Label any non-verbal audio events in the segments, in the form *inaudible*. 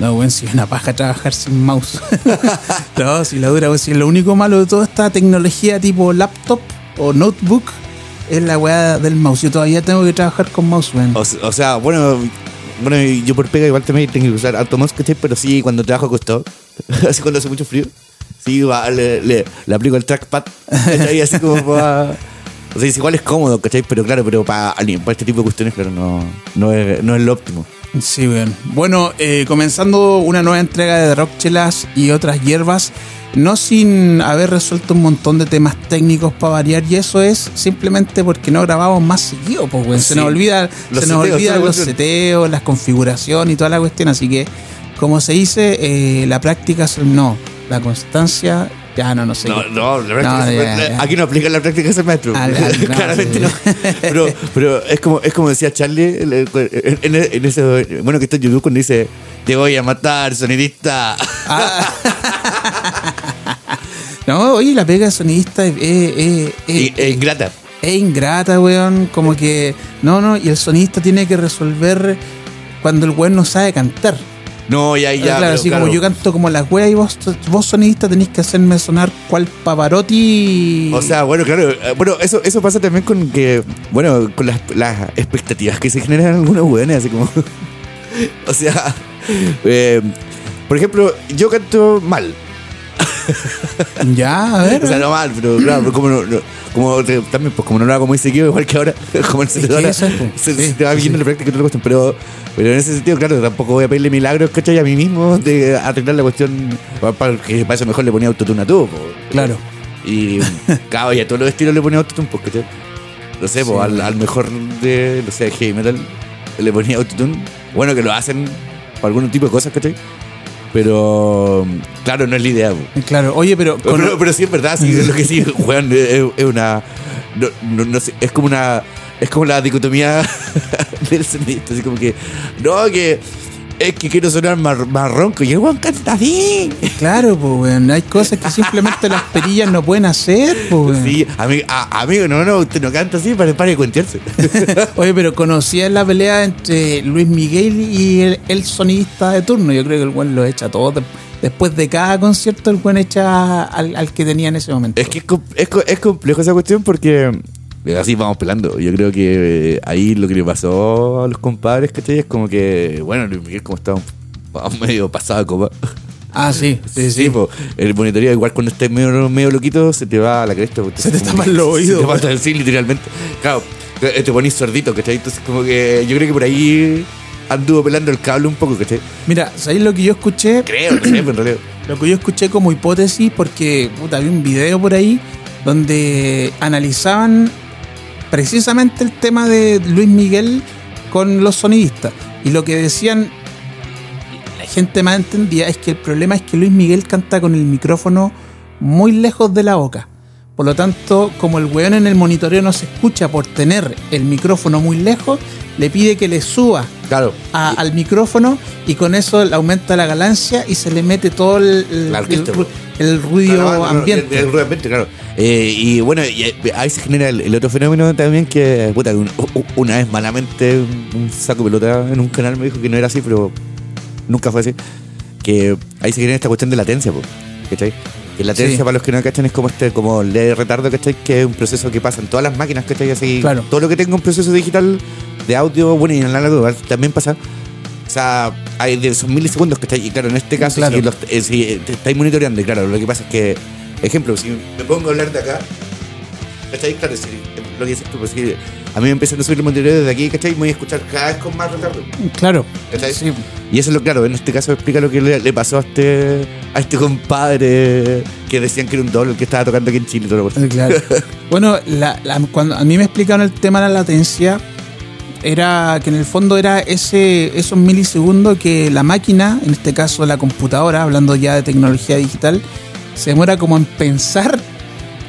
No, weón, si es una paja trabajar sin mouse. *laughs* no, si la dura, weón, si lo único malo de toda esta tecnología tipo laptop o notebook es la weá del mouse. Yo todavía tengo que trabajar con mouse, weón. O, o sea, bueno, bueno, yo por pega igual también tengo que usar alto mouse, ¿cachai? Pero sí, cuando trabajo acostado, *laughs* así cuando hace mucho frío, sí, va, le, le, le aplico el trackpad, ¿cachai? Así como *laughs* para... O sea, es igual es cómodo, ¿cachai? Pero claro, pero para, para este tipo de cuestiones, claro, no, no, es, no es lo óptimo. Sí, weón. Bueno, eh, comenzando una nueva entrega de Rock Chelas y otras hierbas, no sin haber resuelto un montón de temas técnicos para variar, y eso es simplemente porque no grabamos más seguido, pues, weón. Se nos olvida, Los se nos seteos, olvida los seteos, las configuraciones y toda la cuestión, así que, como se dice, eh, la práctica es no, la constancia, ya no, no sé. No, la práctica No, aquí no aplica la práctica de. Al- al- *laughs* no, Claramente sí. no. Pero, pero es como es como decía Charlie en, en- en ese bueno que está en YouTube cuando dice te voy a matar, sonidista. Ah. *laughs* no, oye, la pega de sonidista es, es ingrata. es ingrata, weón. Como que. No, no, y el sonidista tiene que resolver cuando el weón no sabe cantar. No, ya, ya. claro, pero así claro. como yo canto como la wea y vos, vos sonidista tenés que hacerme sonar cual Pavarotti. O sea, bueno, claro. eh, Bueno, eso, eso pasa también con que, bueno, con las, las expectativas que se generan en algunos weones, así como. *laughs* o sea, eh, por ejemplo, yo canto mal. *laughs* ya, a ver. O sea, no mal, pero claro, pero como, no, no- como te- también, pues como no lo hago muy seguido, igual que ahora, *laughs* como Es te, que eso es, pues. se, te va viendo la práctica la cuestión, pero, pero en ese sentido, claro, tampoco voy a pedirle milagros, ¿cachai? A mí mismo de arreglar la cuestión, pa- pa- que para eso mejor le ponía autotune a todo, po. Claro. Y, claro, y a todos los estilos le ponía autotune, pues, ¿cachai? No sé, pues, al, al mejor de, no sé, heavy metal, le ponía autotune. Bueno, que lo hacen para algún tipo de cosas, ¿cachai? Pero, claro, no es la idea, po. Claro, oye, pero. Pero, con- pero, pero sí es verdad, sí, es lo que sí, *laughs* weón, es, es una. No, no, no sé, es como una. Es como la dicotomía *laughs* del sonidista, así como que. No, que. Es que quiero sonar más, más ronco. Y el weón canta así. Claro, pues, weón. Hay cosas que simplemente las perillas no pueden hacer, pues, weón. Sí, amigo, a- amigo, no, no, usted no canta así para, para de cuentearse. *laughs* Oye, pero conocía la pelea entre Luis Miguel y el, el sonidista de turno. Yo creo que el buen lo echa todo. de- Después de cada concierto, el buen echa al, al que tenía en ese momento. Es que es, es, es complejo esa cuestión porque. Eh, Así vamos pelando. Yo creo que eh, ahí lo que le pasó a los compadres, ¿cachai? Es como que, bueno, Luis Miguel como estaba un- medio pasado copa. Ah, sí, sí, Sí, sí. po. el monitoreo igual cuando estés medio, medio loquito se te va a la cresta. Se te tapan que- los oídos, Se te tapan, sí, literalmente. Claro, eh, te ponís sordito, ¿cachai? Entonces como que yo creo que por ahí anduvo pelando el cable un poco, ¿cachai? Mira, ¿sabéis lo que yo escuché? Creo, no sé, pero en realidad. *clears throat* Lo que yo escuché como hipótesis, porque puta, había un video por ahí donde analizaban precisamente el tema de Luis Miguel con los sonidistas. Y lo que decían, la gente más entendía, es que el problema es que Luis Miguel canta con el micrófono muy lejos de la boca. Por lo tanto, como el weón en el monitoreo no se escucha por tener el micrófono muy lejos, le pide que le suba Claro. a- al micrófono y con eso le aumenta la ganancia y se le mete todo ruido ambiente. El, el ruido ambiente, claro. Eh, y bueno, y, eh, ahí se genera el, el otro fenómeno también que, puta, un- una vez malamente un, saco pelota en un canal me dijo que no era así, pero nunca fue así. Que ahí se genera esta cuestión de latencia, po, ¿cachai? Que latencia, Sí. para los que no cachan, es como este, como de retardo, ¿cachai? Que es un proceso que pasa en todas las máquinas, ¿cachai? Así, Claro. todo lo que tenga un proceso digital de audio, bueno, y en análogo también pasa. O sea, hay de esos milisegundos que está Y claro, en este caso, Claro. si, los- eh, si, te estáis monitoreando, y claro, lo que pasa es que, ejemplo, si me pongo a hablar de acá, ¿cachai? Claro, si, lo que dices tú, pues si a mí me empiezan a subir el monitoreo desde aquí, ¿cachai? Me voy a escuchar cada vez con más retardo. Claro. ¿Cachai? Sí. Y eso es lo claro, en este caso explica lo que le, le pasó a este, a este compadre que decían que era un doble el que estaba tocando aquí en Chile y todo lo Eh, Claro. *laughs* bueno, la- la- cuando a mí me explicaron el tema de la latencia, era que en el fondo era ese esos milisegundos que la máquina, en este caso la computadora, hablando ya de tecnología digital, se demora como en pensar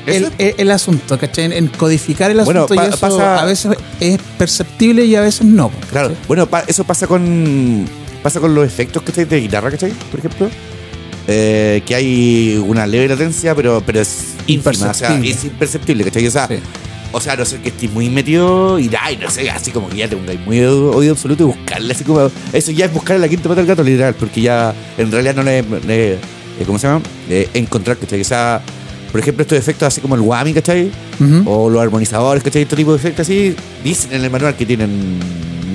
el, el- el asunto, ¿cachai? En, en codificar el Bueno, asunto pa- y eso pasa- a veces es perceptible y a veces no. Claro, bueno, pa- eso pasa con pasa con los efectos que de guitarra, ¿cachai? Por ejemplo. Eh, que hay una leve latencia, pero, pero es ínfima, o sea, Imperceptible. es imperceptible, ¿cachai? O sea, Sí. O sea, a no ser que estés muy metido y ay, no sé, así como que ya tengáis muy oído absoluto y buscarle así como. Eso ya es buscar la quinta pata del gato, literal, porque ya en realidad no le. le- eh, ¿Cómo se llama? Eh, encontrar, ¿cachai? Sea, por ejemplo, estos efectos así como el whammy, ¿cachai? Ujú. O los armonizadores, ¿cachai? Este tipo de efectos así, dicen en el manual que tienen.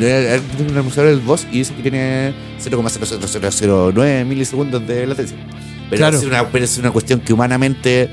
eh, tiene Un armonizador del boss y dice que tiene 0,0009 milisegundos de latencia. Pero, Claro. es una, pero es una cuestión que humanamente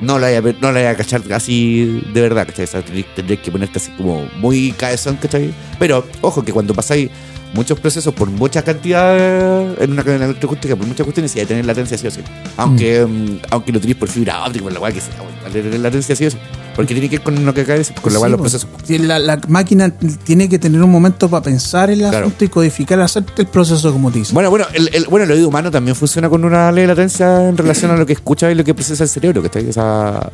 no la vaya, a- no la vaya a cachar así de verdad, ¿cachai? O sea, tendrías que ponerte así como muy cabezón, ¿cachai? Pero, ojo, que cuando pasáis muchos procesos por mucha cantidad en una cadena electroacústica, por muchas cuestiones, y hay que tener latencia sí o sí. Aunque, mm, aunque lo tenéis por fibra óptica, por la cual que sea, tener latencia sí o sí. Porque tiene que ver con lo que decir, con la cual Sí, los procesos. La, la máquina tiene que tener un momento para pensar el Claro. asunto y codificar, hacer el proceso como te dice. Bueno, bueno, el, el- bueno, el oído humano también funciona con una ley de latencia en relación a lo que escucha y lo que procesa el cerebro, ¿cachai? O sea,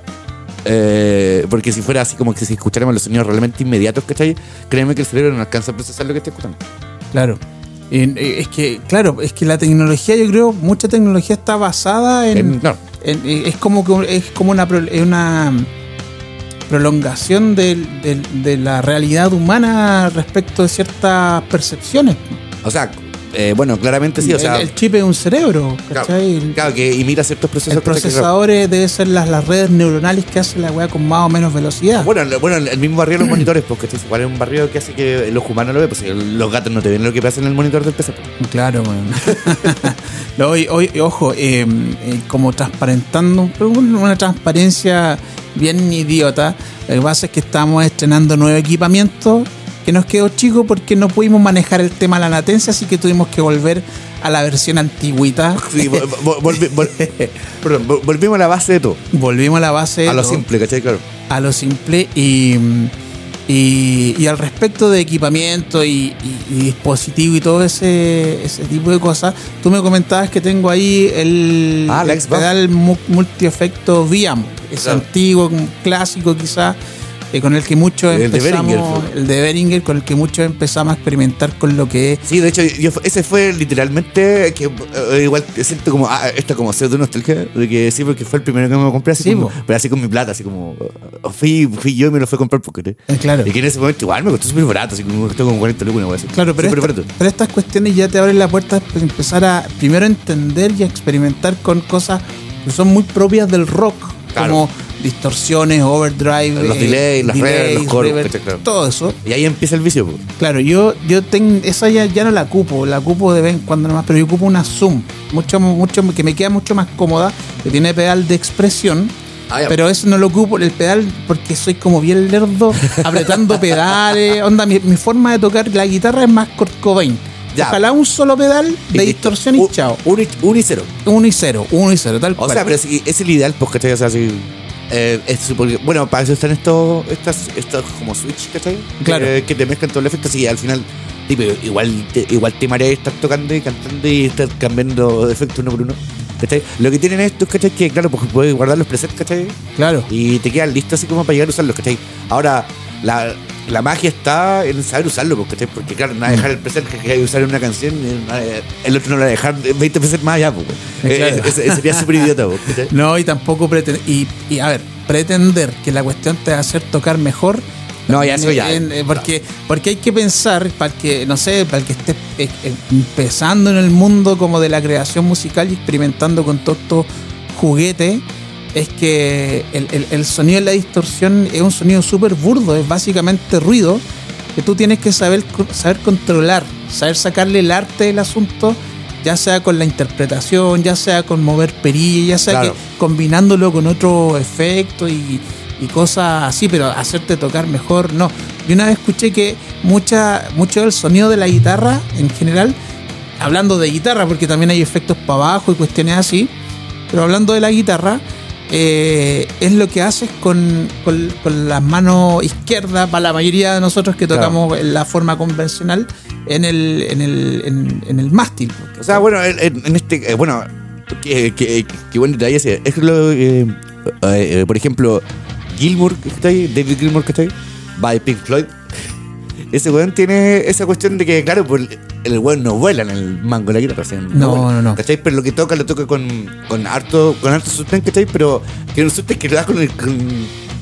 eh, porque si fuera así como que si escucháramos los sonidos realmente inmediatos, ¿cachai? Créeme que el cerebro no alcanza a procesar lo que está escuchando. Claro. Eh, es que, claro, es que la tecnología, yo creo, mucha tecnología está basada en. En- claro. en- eh, es como que es como una, una prolongación del- del- de la realidad humana respecto de ciertas percepciones. O sea, eh, bueno, claramente sí, o sea, el, el chip es un cerebro, claro, ¿cachai? El- claro, que imita ciertos procesos. el ¿cachai? Que- procesador es- debe ser las, las redes neuronales que hace la weá con más o menos velocidad. Bueno, bueno, el mismo barrio de los monitores, porque este igual es un barrio que hace que los humanos lo vean, pues los gatos no te ven lo que pasa en el monitor del PC. pues. Claro. Lo- *laughs* hoy, hoy, ojo, eh, eh, como transparentando, una transparencia bien idiota. Lo que pasa es que estamos estrenando nuevo equipamiento que nos quedó chico porque no pudimos manejar el tema de la latencia, así que tuvimos que volver a la versión antigüita. Sí, vol- vol- volvi- vol- *laughs* perdón, vol- volvimos a la base de todo. Volvimos a la base de A lo todo. simple, ¿cachai? Claro. a lo simple y, y, y al respecto de equipamiento y, y- y dispositivo y todo ese, ese tipo de cosas, tú me comentabas que tengo ahí el, Ah, el pedal mu- multiefecto Viam, es Claro. antiguo, clásico quizás. Eh, con el que muchos El de empezamos, fue. el de Beringer, con el que muchos empezamos a experimentar con lo que es Sí, de hecho, yo, ese fue literalmente que eh, igual siento como, ah, esto como pseudo nostalgia, de que sí, porque fue el primero que me compré, así Sí, como- pero así con mi plata, así como, eh, fui, fui yo y me lo fui a comprar porque Eh, claro. Y que en ese momento igual me costó súper barato, así como me costó como 40 lucas, una así. Claro, pero, esta- barato. pero estas cuestiones ya te abren la puerta para empezar a primero entender y a experimentar con cosas que son muy propias del rock, Claro. como distorsiones, overdrive, Los delays, las reverbs, los coros, claro. todo eso. Y ahí empieza el vicio. Claro, yo, yo tengo, esa ya, ya no la ocupo, la ocupo de vez en cuando nomás, pero yo ocupo una Zoom, mucho, mucho, que me queda mucho más cómoda, que tiene pedal de expresión. Ah. Pero eso no lo ocupo, el pedal, porque soy como bien lerdo, *laughs* apretando pedales. Onda, mi, mi forma de tocar la guitarra es más Kurt Cobain. Ya. Ojalá un solo pedal de Y distorsión y Un- chao. Un, y- un y cero. Uno y cero, uno y cero, tal O cual. sea, pero sí, es el ideal, pues, ¿cachai? O sea, así. eh, es súper- bueno, para eso están estos, estas, estos como switch, ¿cachai? Claro. Que, que te mezclan todo el efecto, así al final, tipo, igual te, igual te marea estar tocando y cantando y estar cambiando de efecto uno por uno. ¿Cachai? Lo que tienen estos, ¿cachai? Que claro, pues puedes guardar los presets, ¿cachai? Claro. Y te quedan listos así como para llegar a usarlos, ¿cachai? Ahora, la, la magia está en saber usarlo, ¿cachai? Porque claro, no va a dejar el preset que hay que usar en una canción, y no- el otro no lo va a dejar 20 presets más allá, pues. Eh, Eh, claro. eh, ese- sería súper idiota, pues. No, y tampoco pretender. Y, y, a ver, pretender que la cuestión te va a hacer tocar mejor. No, ya eso ya. en- eh, porque, porque hay que pensar, para el que, no sé, para el que esté eh, eh, empezando en el mundo como de la creación musical y experimentando con todos estos juguetes, es que el, el- el sonido de la distorsión es un sonido súper burdo, es básicamente ruido que tú tienes que saber, saber controlar, saber sacarle el arte del asunto, ya sea con la interpretación, ya sea con mover perillas, ya sea Claro. que combinándolo con otro efecto y, y cosas así, pero hacerte tocar mejor, no. Yo una vez escuché que mucha, mucho del sonido de la guitarra en general, hablando de guitarra, porque también hay efectos para abajo y cuestiones así, pero hablando de la guitarra, eh, es lo que haces con, con, con las manos izquierdas, para la mayoría de nosotros que tocamos la forma convencional, en el, en el, en, en el mástil. O sea, bueno, en, en- este. eh, bueno, qué que, que buen detalle ese. Es lo. eh, eh, por ejemplo, Gilmour, que está ahí, David Gilmour, que está ahí, va de Pink Floyd. Ese weón tiene esa cuestión de que, claro, pues el weón no vuela en el mango de la guitarra. No, no, no. ¿Cachai? Pero lo que toca, lo toca con, con harto, con harto sustén, ¿cachai? Pero tiene un sustén que le da con el. Con,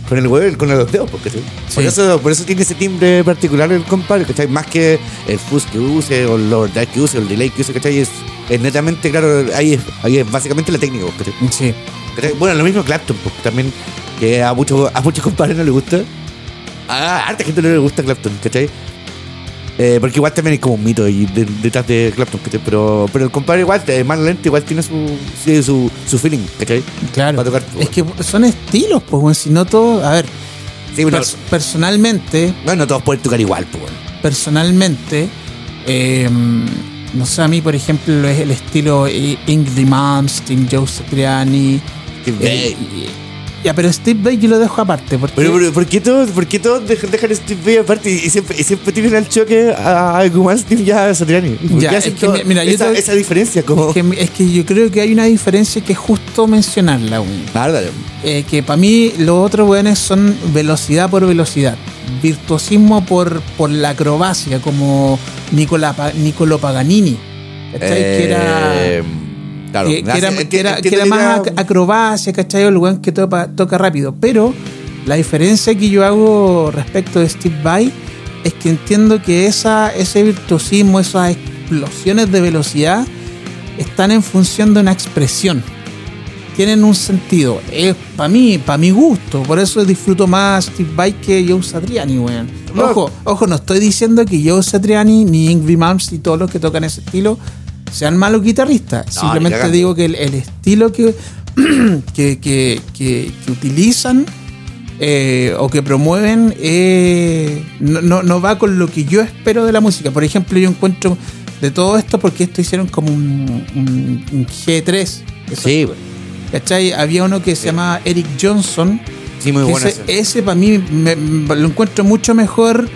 con el huevo, con los dedos, porque por, Sí. eso, por eso tiene ese timbre particular el compadre, ¿cachai? Más que el fuzz que use, o el overdrive que use, o el delay que use, ¿cachai? Es, es netamente, claro, ahí es, ahí es básicamente la técnica, ¿cachai? Sí. ¿Cachai? Bueno, lo mismo Clapton, pues, también, que a muchos a muchos compadres no les gusta. A harta gente no le gusta Clapton, ¿cachai? Eh, porque igual también hay como un mito de- detrás de Clapton, ¿cachai? Pero, pero el compadre igual, eh, más lento, igual tiene su, su, su feeling, ¿cachai? Claro. Tocar, es que son estilos, pues, weón. Si no todo. A ver, Sí, pers- personalmente, bueno, no todos pueden tocar igual, pues, bueno. personalmente, eh, no sé, a mí, por ejemplo, es el estilo Ingrid Malmsteen, Joe Satriani. Steve eh, ya, pero Steve Vai yo lo dejo aparte. Porque, Pero, pero, ¿por qué todos, por qué todos dejan, dejan a Steve Vai aparte y siempre, y siempre tienen al choque a, a Guman Steve ya a Satriani? ¿Por Ya, es que mira, yo esa, te- esa diferencia? Como... es, que, es que yo creo que hay una diferencia que es justo mencionarla, weón. Ah. Eh, que para mí los otros weones son velocidad por velocidad, virtuosismo por, por la acrobacia, como Nicola, Nicolo Paganini, ¿cachai? que era, Eh, claro, que, que era, enti- que era- entiendo que era la más acrobacia, ¿cachai? El weón que toca, toca rápido. Pero la diferencia que yo hago respecto de Steve Vai es que entiendo que esa, ese virtuosismo, esas explosiones de velocidad están en función de una expresión tienen un sentido. Es para mí, para mi gusto. Por eso disfruto más Steve Vai que Joe Satriani, weón. Ojo, ojo, no estoy diciendo que Joe Satriani ni Ingrid Malmsteen y todos los que tocan ese estilo sean malos guitarristas. Simplemente digo que el, el estilo que, *clears throat* que, que, que- que utilizan eh, o que promueven eh, no, no, no va con lo que yo espero de la música. Por ejemplo, yo encuentro de todo esto porque esto hicieron como un, un- un G3. Eso- Sí. ¿Cachai? Había uno que se llama Eric Johnson. sí, muy bueno. ese, ese para mí me- me- lo encuentro mucho mejor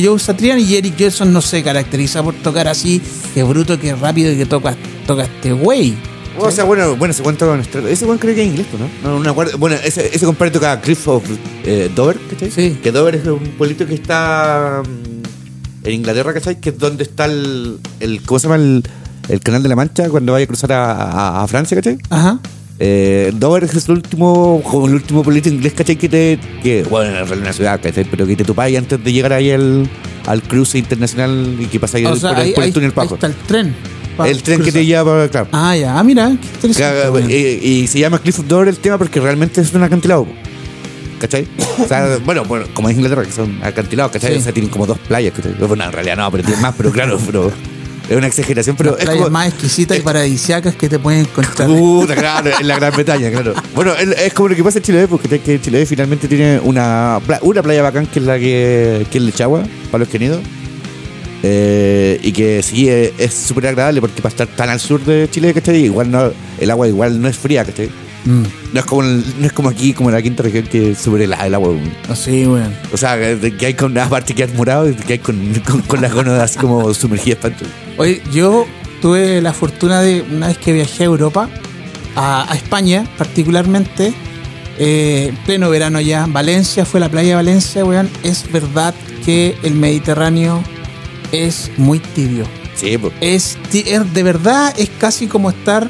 que Joe Satriani y Eric Johnson no se caracteriza por tocar así, que bruto, que rápido y que toca, toca este güey. O sea, bueno, bueno, ese cuento con nuestra- Ese buen creo que es inglés, ¿no? No, acuerdo. Bueno, ese, ese compadre toca Cliff of eh, Dover, ¿cachai? Sí. Que Dover es un pueblito que está mm, en Inglaterra, ¿cachai? Que es donde está el, el ¿cómo se llama? El, el canal de la Mancha cuando vaya a cruzar a, a- a Francia, ¿cachai? Ajá. Eh, Dover es el último, como el último pueblito inglés, ¿cachai? Que te, que, bueno, en realidad una ciudad, ¿cachai? Pero que te topáis antes de llegar ahí al, al cruce internacional y que pasáis sea, el- ahí, por el ahí- túnel ahí Pajo. está el tren. El tren que te lleva, claro. Ah, ya. Ah, mira, qué interesante. Y, y se llama Cliff of Dover el tema porque realmente es un acantilado. ¿Cachai? O sea, *coughs* bueno, bueno, como es Inglaterra, que son acantilados, ¿cachai? Sí. O sea, tienen como dos playas. ¿cachai? Bueno, en realidad no, pero tienen más, pero claro, pero es una exageración, pero Las es playas como. más exquisitas y paradisiacas que te pueden encontrar. Puta, claro, en la Gran Bretaña, claro. Bueno, es, es como lo que pasa en Chile, porque que Chile finalmente tiene una, una playa bacán que es la que, que es Lechagua, para los que han ido. Eh, y que sí, eh, es súper agradable porque para estar tan al sur de Chile, ¿cachai? Igual no, el agua igual no es fría, ¿cachai? Mm, No es como, el- no es como aquí, como en la quinta región, que es súper helada el agua. así, weón. O sea, que hay con una parte que has morado y que hay con, con, con las gonas así como sumergidas para. Oye, yo tuve la fortuna de, una vez que viajé a Europa, a, a España particularmente, eh, en pleno verano ya, Valencia, fue la playa de Valencia, weón. Es verdad que el Mediterráneo es muy tibio. Sí, pues. Es, es- de verdad, es casi como estar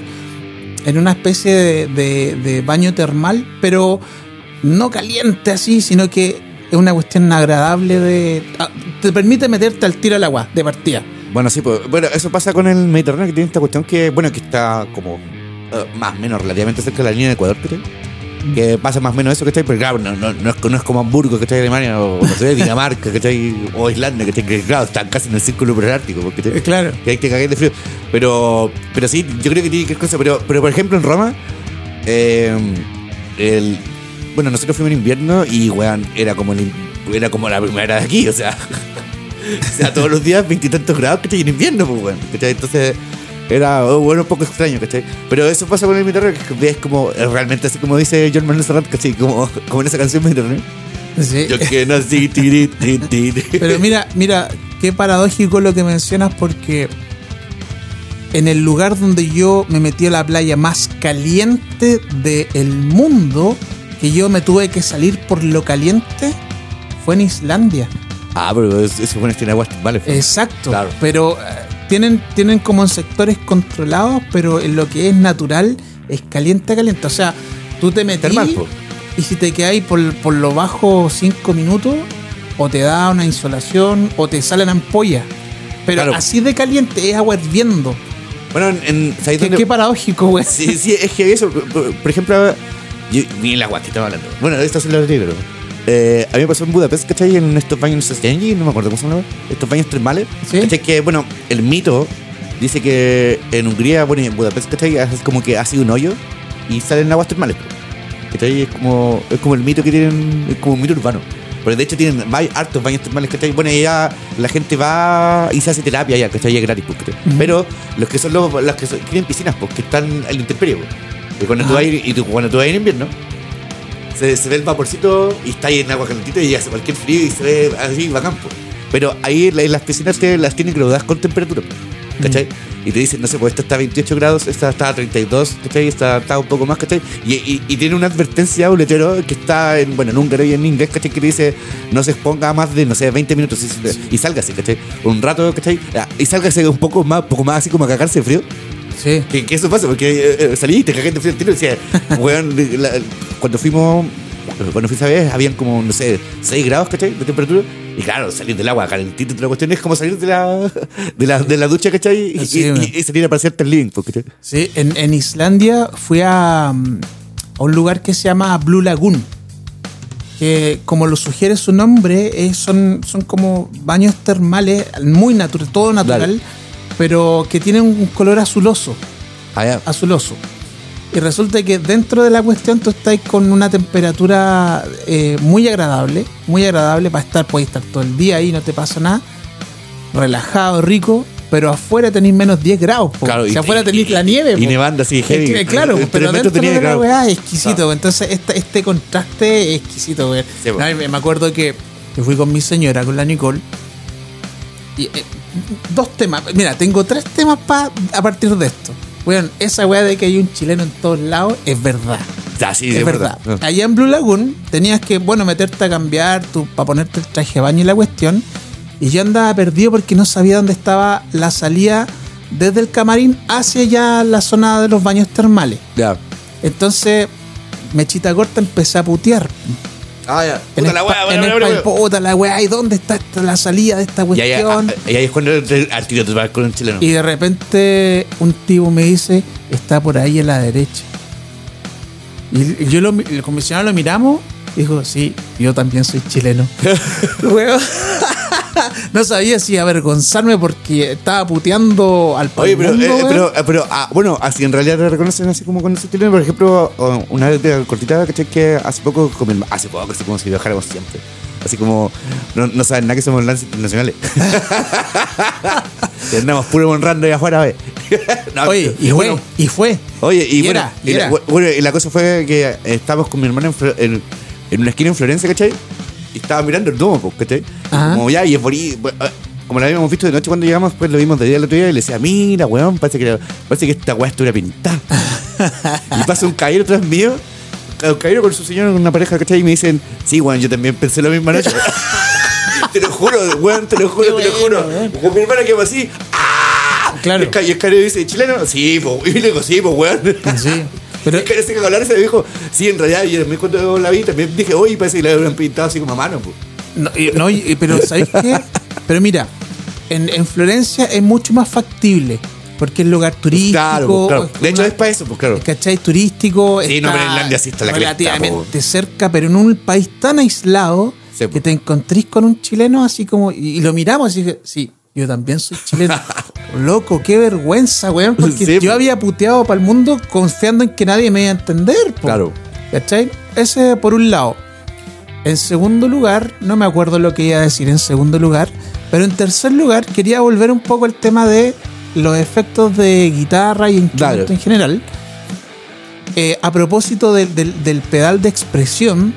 en una especie de, de- de baño termal, pero no caliente así, sino que es una cuestión agradable de... ah, te permite meterte al tiro al agua, de partida. Bueno, sí, pues, bueno, eso pasa con el Mediterráneo, que tiene esta cuestión que, bueno, que está como eh, más o menos relativamente cerca de la línea de Ecuador, ¿cachai? Que pasa más o menos eso, ¿cachai? Pero claro, no, no, no, es, no es como Hamburgo, ¿cachai? Alemania, o no sé, Dinamarca, ¿cachai? O Islandia, ¿cachai? Que claro, están casi en el círculo polártico, ¿cachai? Eh, claro. Que hay que cagar de frío. Pero, pero sí, yo creo que tiene que ver cosa. Pero, pero por ejemplo, en Roma, eh, el, bueno, nosotros fuimos en invierno y, weón, era como, el era como la primavera de aquí, o sea. *laughs* o sea, todos los días veintitantos grados, ¿cachai? En invierno, pues, weón, ¿cachai? Entonces, era, oh, bueno, un poco extraño, ¿cachai? Pero eso pasa con el Mediterráneo, que es como, realmente así como dice John Manuel Serrat, ¿cachai? Como, como en esa canción Mediterráneo. Sí. Yo que nací, tiri, tiri, tiri. Pero mira, mira, qué paradójico lo que mencionas porque en el lugar donde yo me metí a la playa más caliente del mundo, que yo me tuve que salir por lo caliente, fue en Islandia. Ah, pero eso fue en aguas vale. Exacto. Claro. Pero eh, tienen, tienen como en sectores controlados, pero en lo que es natural es caliente, caliente. O sea, tú te po. y si te quedáis por, por lo bajo cinco minutos, o te da una insolación o te salen ampollas. Pero Claro. así de caliente es agua hirviendo. Bueno, en, en- ¿sabéis Qué, paradójico, güey. Sí, sí, es que eso, por, ejemplo, yo, ni el agua que estaba hablando. Bueno, esto es lo pero eh, A mí me pasó en Budapest, ¿cachai? En estos baños no me acuerdo cómo se llama, estos baños termales. Sí. ¿Cachai? Que, bueno, el mito dice que en Hungría, bueno, en Budapest, ¿cachai? Es como que ha sido un hoyo y salen aguas termales. ¿Cachai? Es como, es como el mito que tienen, es como un mito urbano. Pero de hecho tienen ba- hartos baños termales, ¿cachai? Bueno, y ya la gente va y se hace terapia ya, ¿cachai? Es gratis, pues, ¿cachai? Pero los que son los, los que son- tienen piscinas, pues, que están al intemperie, pues. Y cuando, tú vas, y tú, cuando tú vas en invierno, se, se ve el vaporcito y está ahí en agua calentita y hace cualquier frío y se ve así bacán, pues. Pero ahí la- las piscinas te, las tienen graduadas con temperatura, ¿cachai? Y te dicen, no sé, pues esta está a 28 grados, esta está a 32, ¿cachai? Esta está un poco más, ¿cachai? Y, y, y tiene una advertencia, un letrero que está en, bueno, en húngaro y en inglés, ¿cachai? Que dice, no se exponga más de, no sé, 20 minutos y, y sálgase, ¿cachai? Un rato, ¿cachai? Ah, Y sálgase un poco más, poco más así como a cagarse de frío. Sí. Que, que eso pasa, porque eh, eh, salí y te cagaste frío tiro y decía, *laughs* weón, la- cuando fuimos, cuando fui esa vez, habían como, no sé, 6 grados, ¿cachai? De temperatura. Y claro, salir del agua calentito la cuestión es como salir de la, *laughs* de la, de la ducha, ¿cachai? Y, Sí, y- man. y- y salir a pasearte al living, pues, ¿cachai? Sí, en, en Islandia fui a, mm, a un lugar que se llama Blue Lagoon. Que como lo sugiere su nombre, es- son, son como baños termales, muy natural, todo natural, pero que tienen un color azuloso. Ah, ya. azuloso. Y resulta que dentro de la cuestión tú estás con una temperatura eh, muy agradable, muy agradable para estar, podéis estar todo el día ahí, no te pasa nada, relajado, rico, pero afuera tenéis menos 10 grados. po. Claro, si y- afuera y- tenéis la nieve. y nevando así, heavy. claro, pero dentro tenía de la weá es exquisito. Entonces este, este contraste es exquisito. Sí. No, me acuerdo que, que fui con mi señora, con la Nicole, y, eh, dos temas. Mira, tengo tres temas pa, a partir de esto. Bueno, esa weá de que hay un chileno en todos lados es verdad. Ah, sí, es verdad. Allá en Blue Lagoon tenías que, bueno, meterte a cambiar para ponerte el traje de baño y la cuestión. Y yo andaba perdido porque no sabía dónde estaba la salida desde el camarín hacia ya la zona de los baños termales. Ya. Entonces, mechita corta, empecé a putear. Ah, ya. En Puta la weá, en weá, weá, espa- weá. puta la weá, ¿y dónde está esta- la salida de esta Y ahí, cuestión? ah, y ahí es cuando el- al tiro te vas con un chileno. Y de repente un tipo me dice, está por ahí en la derecha. Y yo lo, el comisionado lo miramos y dijo, sí, yo también soy chileno. *laughs* *laughs* No sabía si avergonzarme porque estaba puteando al Oye, pero, mundo, eh, pero, pero ah, bueno, así en realidad te reconocen así como cuando sos chileno. Por ejemplo, una vez de cortita, ¿cachai? Que hace poco, con mi herma- hace poco, así como si viajáramos siempre. Así como, no, no saben nada que somos lances internacionales. *laughs* Andamos puro honrando ahí afuera, ve. *laughs* No, Oye, y fue, bueno, y fue. Oye, y, Y bueno, era, y la, era. bueno, y la cosa fue que estábamos con mi hermana en, en, en una esquina en Florencia, ¿cachai? Y estaba mirando el domo, pues, ¿cachai? Ajá. Como ya, y es bonito. bueno, eh, Como la habíamos visto de noche cuando llegamos, pues lo vimos de día el otro día y le decía, mira, weón, parece que, parece que esta weá estuviera pintada. *laughs* y pasa un caballero atrás mío, un caballero con su señor, con una pareja, ¿cachai? Y me dicen, sí, weón, yo también pensé lo mismo anoche. *laughs* te lo juro, weón, te lo juro, te lo juro. Con mi hermana quedó así, ¡ah! Claro. Y el caballero dice, ¿chileno? Sí, po. *laughs* Y le digo, sí, pues, weón. Sí. Pero, que *laughs* ese que ese me dijo, sí, en realidad, y también cuando la vi, también dije, oye, parece que le habían pintado así como a mano, pues. No, y- no, pero ¿sabéis qué? Pero mira, en, en Florencia es mucho más factible. Porque es lugar turístico. Claro, pues, claro. De hecho, una- es para eso, pues, claro. ¿Cachai? Turístico. Sí, no, pero en Islandia sí está la cresta, Relativamente cerca, pero en un país tan aislado Sí, que te encontrís con un chileno así como. Y, y lo miramos y dije, sí, yo también soy chileno. *laughs* Loco, qué vergüenza, weón. *laughs* Porque Sí, yo había puteado para el mundo confiando en que nadie me iba a entender. po. Claro. ¿Cachai? Ese por un lado. En segundo lugar, no me acuerdo lo que iba a decir en segundo lugar, pero en tercer lugar quería volver un poco al tema de los efectos de guitarra y Claro. en general. Eh, a propósito del pedal de expresión,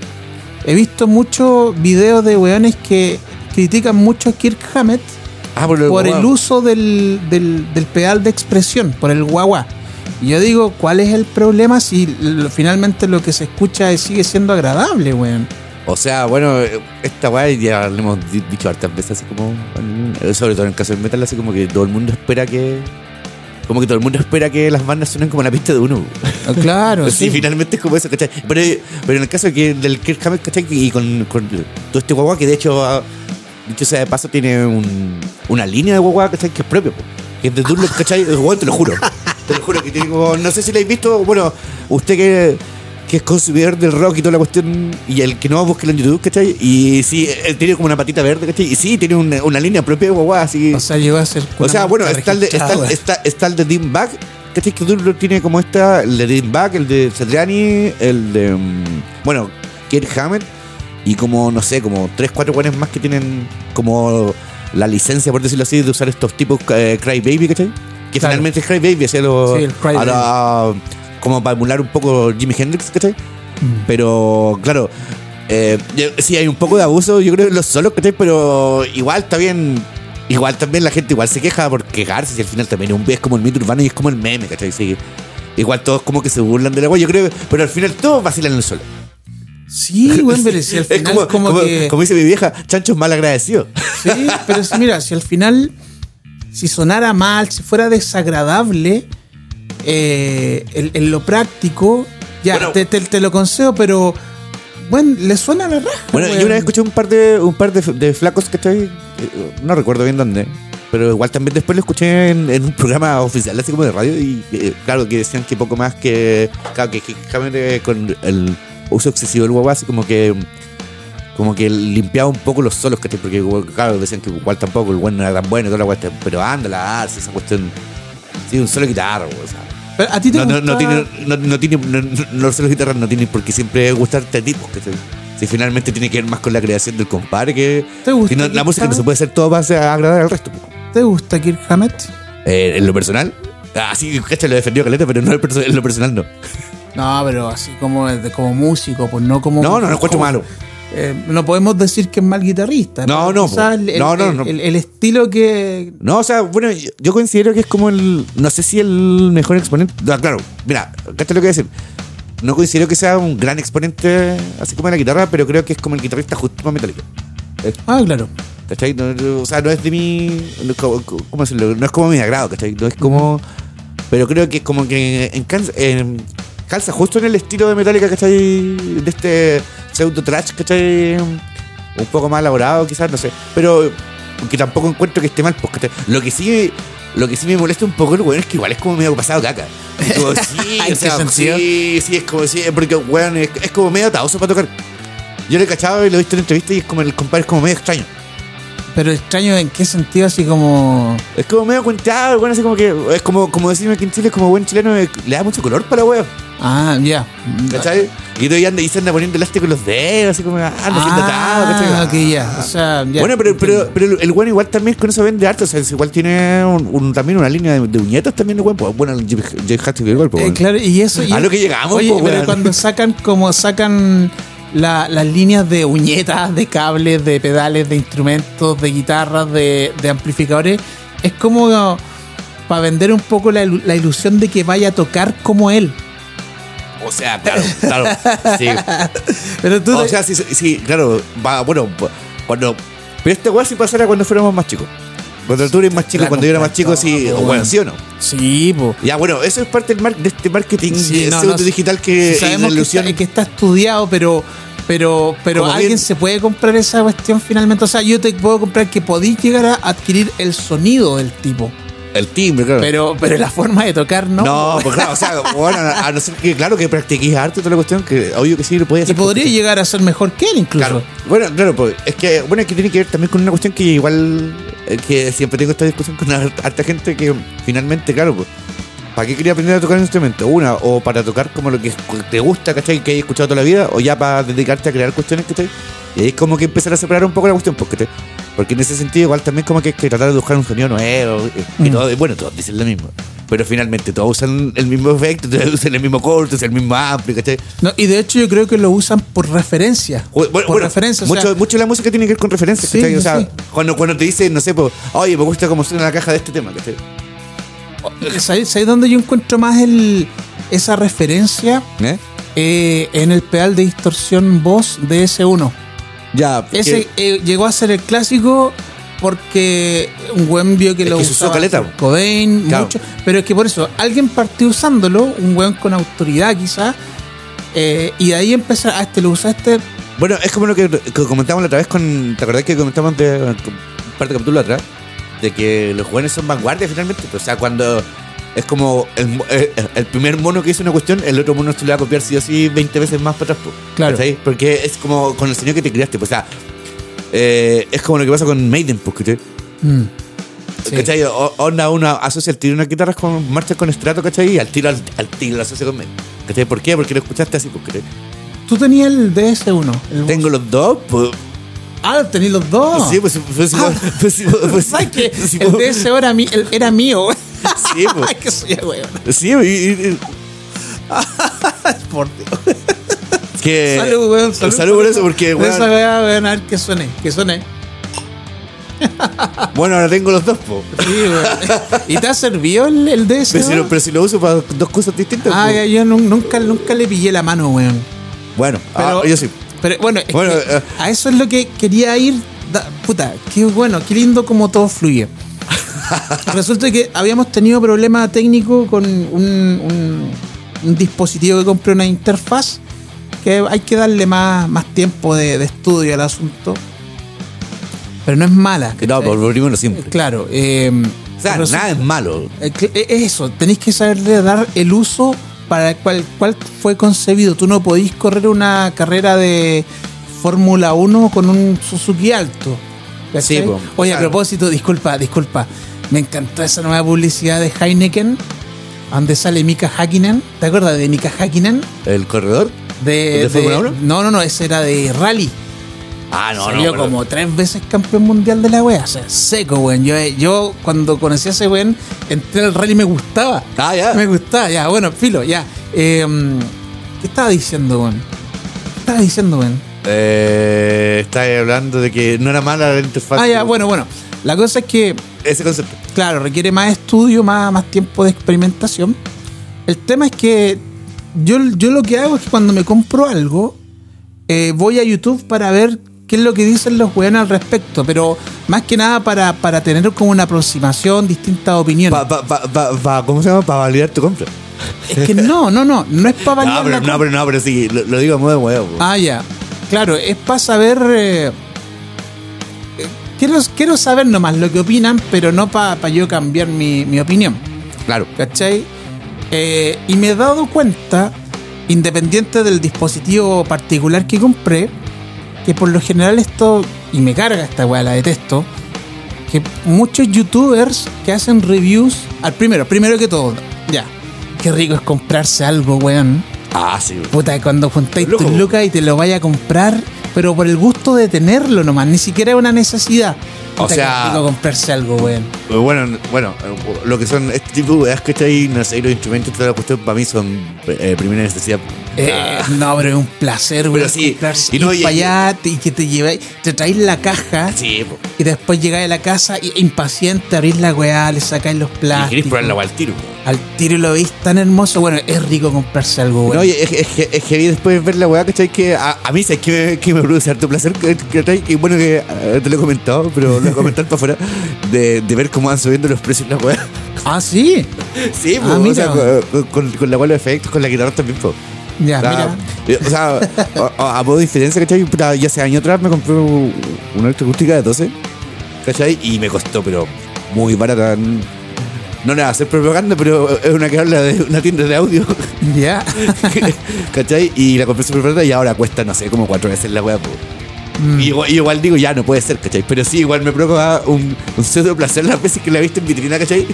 he visto muchos videos de weones que critican mucho a Kirk Hammett Ah, por, el uso del, del- del pedal de expresión, por el guagua. Y yo digo, ¿cuál es el problema si lo- finalmente lo que se escucha es- sigue siendo agradable, weón? O sea, bueno, esta weá ya le hemos di- dicho hartas veces, así como, sobre todo en el caso del metal, así como que todo el mundo espera que, como que todo el mundo espera que las bandas suenen como la pista de uno. Ah, Claro, *laughs* Sí, sí. finalmente es como eso, ¿cachai? Pero, pero en el caso que del Kirk Hammett, ¿cachai? Y con, con todo este guagua que de hecho, ah, dicho sea de paso, tiene un- una línea de guagua, ¿cachai? Que es propio, po. que es de Dunlop, ¿cachai? Te lo juro. Te lo juro que tiene como, no sé si lo habéis visto, bueno, usted que, que es consumidor del rock y toda la cuestión, y el que no, búsquelo en YouTube, ¿cachai? Y sí, él tiene como una patita verde, ¿cachai? Y sí, tiene una, una línea propia de guagua, así. O sea, llegó a ser. O sea, bueno, está el, de, está, está, está el de Dean Bag, ¿cachai? Que Dunlop tiene como esta, el de Dean Bag, el de Satriani, el de, mm, bueno, Kirk Hammett, y como, no sé, como tres, cuatro guanes más que tienen como la licencia, por decirlo así, de usar estos tipos eh, Cry Baby, ¿cachai? Que Claro. finalmente es Cry Baby, hacía lo, Sí, el Cry a la- como para emular un poco Jimi Hendrix, ¿cachai? Mm. Pero, claro, eh, yo- sí hay un poco de abuso, yo creo, en los solos, ¿cachai? Pero igual está bien. Igual también la gente igual se queja por quejarse y al final también es, un, es como el mito urbano y es como el meme, ¿cachai? Sí. Igual todos como que se burlan de la wea, yo creo, pero al final todos vacilan en el solo. Sí, bueno, pero si al es final como, como, como, que. como dice mi vieja, chancho es mal agradecido. Sí, pero si, mira, si al final, si sonara mal, si fuera desagradable, eh, en, en lo práctico, ya, Bueno. te, te- te lo concedo, pero bueno, le suena a la raja. Bueno, yo una vez escuché un par de, un par de, de flacos que estoy. No recuerdo bien dónde. Pero igual también después lo escuché en, en un programa oficial, así como de radio. Y eh, claro, que decían que poco más que. Claro, que, eh, con el uso excesivo del guagua, así como que. Como que limpiaba un poco los solos, ¿cachai? Porque, claro, decían que igual tampoco el bueno no era tan bueno y toda la cuestión. Pero anda, la arce, esa cuestión. Sí, un solo guitarra, o sea. Pero a ti te No, no, gusta- no tiene, no, no tiene, no, no, los solos de guitarra no tienen por qué siempre gustarte a ti, porque se- si finalmente tiene que ver más con la creación del compadre que ¿Te gusta si no, la música no se puede hacer todo para agradar al resto. po. ¿Te gusta Kirk Hammett? Eh, en lo personal, ah, sí, cacha, lo defendió Caleta, pero no en lo personal no. No, pero así como, como músico, pues no como. No, no, no encuentro malo. Eh, no podemos decir que es mal guitarrista. No, no, el, el- No, no, no. el- el estilo que. No, o sea, bueno, yo, yo considero que es como el. No sé si el mejor exponente. Claro, mira, cacha lo que voy a decir. No considero que sea un gran exponente así como en la guitarra, pero creo que es como el guitarrista justo para Metallica. Ah, claro. ¿Cachai? No, o sea, no es de mi. no es como- ¿Cómo decirlo? No es como mi agrado, ¿cachai? No es como. Pero creo que es como que en- calza justo en el estilo de Metallica, ¿cachai? De este pseudo trash, ¿cachai? Un poco más elaborado, quizás, no sé. Pero que tampoco encuentro que esté mal, pues, ¿cachai? Lo que sí. Lo que sí me molesta un poco el weón es que igual es como medio pasado caca. Es como, *laughs* sí, ¿En o sea, sí, sí, es como, sí, porque weón es, es como medio ataoso para tocar. Yo lo he cachado y lo he visto en entrevistas y es como el compadre es como medio extraño. Pero extraño en qué sentido, así como. Es como medio cuenteado, bueno, así como que. Es como, como decirme que en Chile, como buen chileno, eh, le da mucho color para la wea. Ah, ya. ¿Cachai? Y todavía anda y se anda poniendo elástico en los dedos, así como, ah, anda haciendo atado, Ah, ¿cachai? O sea, ya. Bueno, pero, pero, pero el bueno igual también con eso vende harto, o sea, es igual tiene un, un- también una línea de, de uñetas también, bueno, pues, bueno, el Jay Hatfield igual, pues, Eh, claro, y eso. y- A lo que llegamos, Oye, po, pero weón. cuando sacan, como sacan la- las líneas de uñetas, de cables, de pedales, de instrumentos, de guitarras, de, de amplificadores, es como para vender un poco la, la ilusión de que vaya a tocar como él. O sea, claro, claro. Sí. *laughs* Pero tú. O sea, sí, sí, claro, va, bueno, cuando. Pero esta weá sí pasara cuando fuéramos más chicos. Cuando tú eres más chico, La cuando yo era más chico, sí, compra- bueno, sí o no. sí, po. Ya, bueno, eso es parte del mar- de este marketing Sí, de no, digital que es sabemos que está, que está estudiado, pero pero pero Como alguien bien- se puede comprar esa cuestión finalmente. O sea, yo te puedo comprar que podéis llegar a adquirir el sonido del tipo, El timbre, claro. pero pero la forma de tocar no. no, *laughs* pues claro, o sea, bueno, a no ser que, claro, que practiquís arte y toda la cuestión, que obvio que sí lo podías y hacer. podría porque- llegar a ser mejor que él incluso. Claro, bueno, claro, pues es que, bueno, es que tiene que ver también con una cuestión que igual, eh, que siempre tengo esta discusión con har- harta gente que finalmente, claro, pues, ¿para qué quería aprender a tocar un instrumento? Una, o para tocar como lo que te gusta, ¿cachai? Que hayas escuchado toda la vida, o ya para dedicarte a crear cuestiones, ¿cachai? Y ahí es como que empezar a separar un poco la cuestión, ¿cachai? Porque en ese sentido igual también como que hay que tratar de buscar un sonido nuevo, y Mm. todo, y bueno, todos dicen lo mismo. Pero finalmente todos usan el mismo efecto, todos usan el mismo corte, usan el mismo ampli, ¿cachai? No, y de hecho yo creo que lo usan por referencia. Bueno, por bueno, referencia. o mucho, sea, mucho de la música tiene que ver con referencias, Sí, ¿cachai? O sea, sí. cuando, cuando te dicen, no sé, pues, oye, me gusta cómo suena la caja de este tema, ¿cachai? ¿sabes, sabes dónde yo encuentro más el, esa referencia? ¿Eh? Eh, en el pedal de distorsión voz de S1. Ya, Ese eh, llegó a ser el clásico porque un buen vio que Es lo que se usó caleta. Cobain, Claro. mucho. Pero es que por eso, alguien partió usándolo, un buen con autoridad quizás, eh, y de ahí empezar, ah, este lo usa este. Bueno, es como lo que, que comentamos la otra vez con. ¿Te acordás que comentamos de un par de capítulos atrás? De que los jóvenes son vanguardia finalmente. O sea, cuando es como el, eh, el primer mono que hizo una cuestión, el otro mono se le va a copiar sí o sí 20 veces más para atrás. Claro. Porque es como con el señor que te criaste. pues, o sea, eh, es como lo que pasa con Maiden, pues, ¿cachai? Mm, sí. ¿Cachai? O- Onda uno asocia el tiro de una guitarra con marcha con estrato, ¿cachai? Y al tiro, al, al tiro lo asocia con Maiden. ¿Cachai? ¿Por qué? Porque lo escuchaste así, pues, ¿cachai? Tú tenías el DS1. el- Tengo los dos, pues. Ah, tenías los dos. Sí, pues, pues, Ah. pues, pues, pues, *laughs* ¿Sabes qué? pues, El DS era, Sí, pues. *laughs* Ay, que soy weón. Sí, y, y- Por Dios. que Salud, weón. Salud, salud por eso, porque, Por Esa weón, weá, weón, a ver que suene. Que suene. bueno, ahora tengo los dos, po. Sí, weón. ¿Y te ha servido el, el DS? Pero si, lo, pero si lo uso para dos cosas distintas, Ah, po. ya, yo nu- nunca, nunca le pillé la mano, weón. Bueno, Pero, ah, yo sí. Pero bueno, es Bueno, que eh. a eso es lo que quería ir. da- puta, qué bueno, qué lindo como todo fluye. *laughs* Resulta que habíamos tenido problema técnico con un, un- un dispositivo que compré una interfaz que hay que darle más, más tiempo de, de estudio al asunto. Pero no es mala. No, por lo primero siempre. Claro. eh, O sea, resulta- nada es malo. eh, eh, eso, tenéis que saberle dar el uso para el cual, cual fue concebido. Tú no podís correr una carrera de Fórmula 1 con un Suzuki alto. Sí. Oye, a propósito, disculpa, disculpa. Me encantó esa nueva publicidad de Heineken, donde sale Mika Hakkinen. ¿Te acuerdas de Mika Hakkinen? ¿El corredor? De, ¿De Fórmula 1? No, no, no, ese era de rally. Ah, no, Salió no. pero- como tres veces campeón mundial de la wea. O sea, seco, weón. Yo, yo cuando conocí a ese weón, entré al rally y me gustaba. Ah, ya. Me gustaba, ya. Bueno, filo, ya. Eh, ¿Qué estaba diciendo, weón? ¿Qué estaba diciendo, weón? Eh, está hablando de que no era mala la interfaz. Ah, ya, bueno, bueno. La cosa es que, Ese concepto. claro, requiere más estudio, más, más tiempo de experimentación. El tema es que yo, yo lo que hago es que cuando me compro algo, eh, voy a YouTube para ver qué es lo que dicen los weones al respecto, pero más que nada para, para tener como una aproximación, distintas opiniones. Pa, pa, pa, pa- pa- ¿Cómo se llama? Para validar tu compra. es que no, no, no, no es para *laughs* No, validar pero, la no, pero no, pero sí, lo, lo digo a modo de huevo. Ah, ya. Claro, es para saber. eh, eh, quiero, quiero saber nomás lo que opinan, pero no para yo cambiar mi, mi opinión. Claro. ¿Cachai? Eh, y me he dado cuenta, independiente del dispositivo particular que compré, que por lo general esto, y me carga esta weá, la detesto, que muchos youtubers que hacen reviews, al primero, primero que todo, ya, qué rico es comprarse algo, weón. Ah, sí. Puta, cuando juntáis tus lucas y te lo vaya a comprar, pero por el gusto de tenerlo nomás, ni siquiera es una necesidad. O sea- rico comprarse algo, weón. Bueno, bueno, eh, lo que son este tipo de weas que está ahí, no sé, los instrumentos, toda la cuestión, para mí son eh, primera necesidad. Eh, Ah, no, pero es un placer, weón. sí, comprarse, y no, ir y- para allá y que te lleváis, te traéis la caja sí, po. y después llegáis a la casa y impaciente abrís la weá, le sacáis los Y plásticos. querés probar la al tiro. Al tiro y lo veis tan hermoso. Bueno, es rico comprarse algo, weón. No, y es, es, que- es que después ver la weá, ¿cachai? Que a, a mí sé que me, que me produce harto placer, ¿cachai? y bueno que eh, te lo he comentado, pero lo voy a comentar para afuera, de, de ver cómo van subiendo los precios de la weá. Ah, sí. Sí, Ah, o sea, con, con, con la weá los efectos, con la guitarra también, po. Ya, sea, mira. o sea, a, a- modo de diferencia, ¿cachai? Ya hace años atrás me compré un- una electroacústica de 12, ¿cachai? Y me costó, pero muy barata. No le voy a hacer propaganda, pero es una que habla de una tienda de audio, Ya. *laughs* ¿cachai? Y la compré súper barata y ahora cuesta, no sé, como cuatro veces la weá. Mm. Y igual, digo, ya no puede ser, ¿cachai? Pero sí, igual me provoca un, un pseudo placer las veces que la he visto en vitrina, ¿cachai?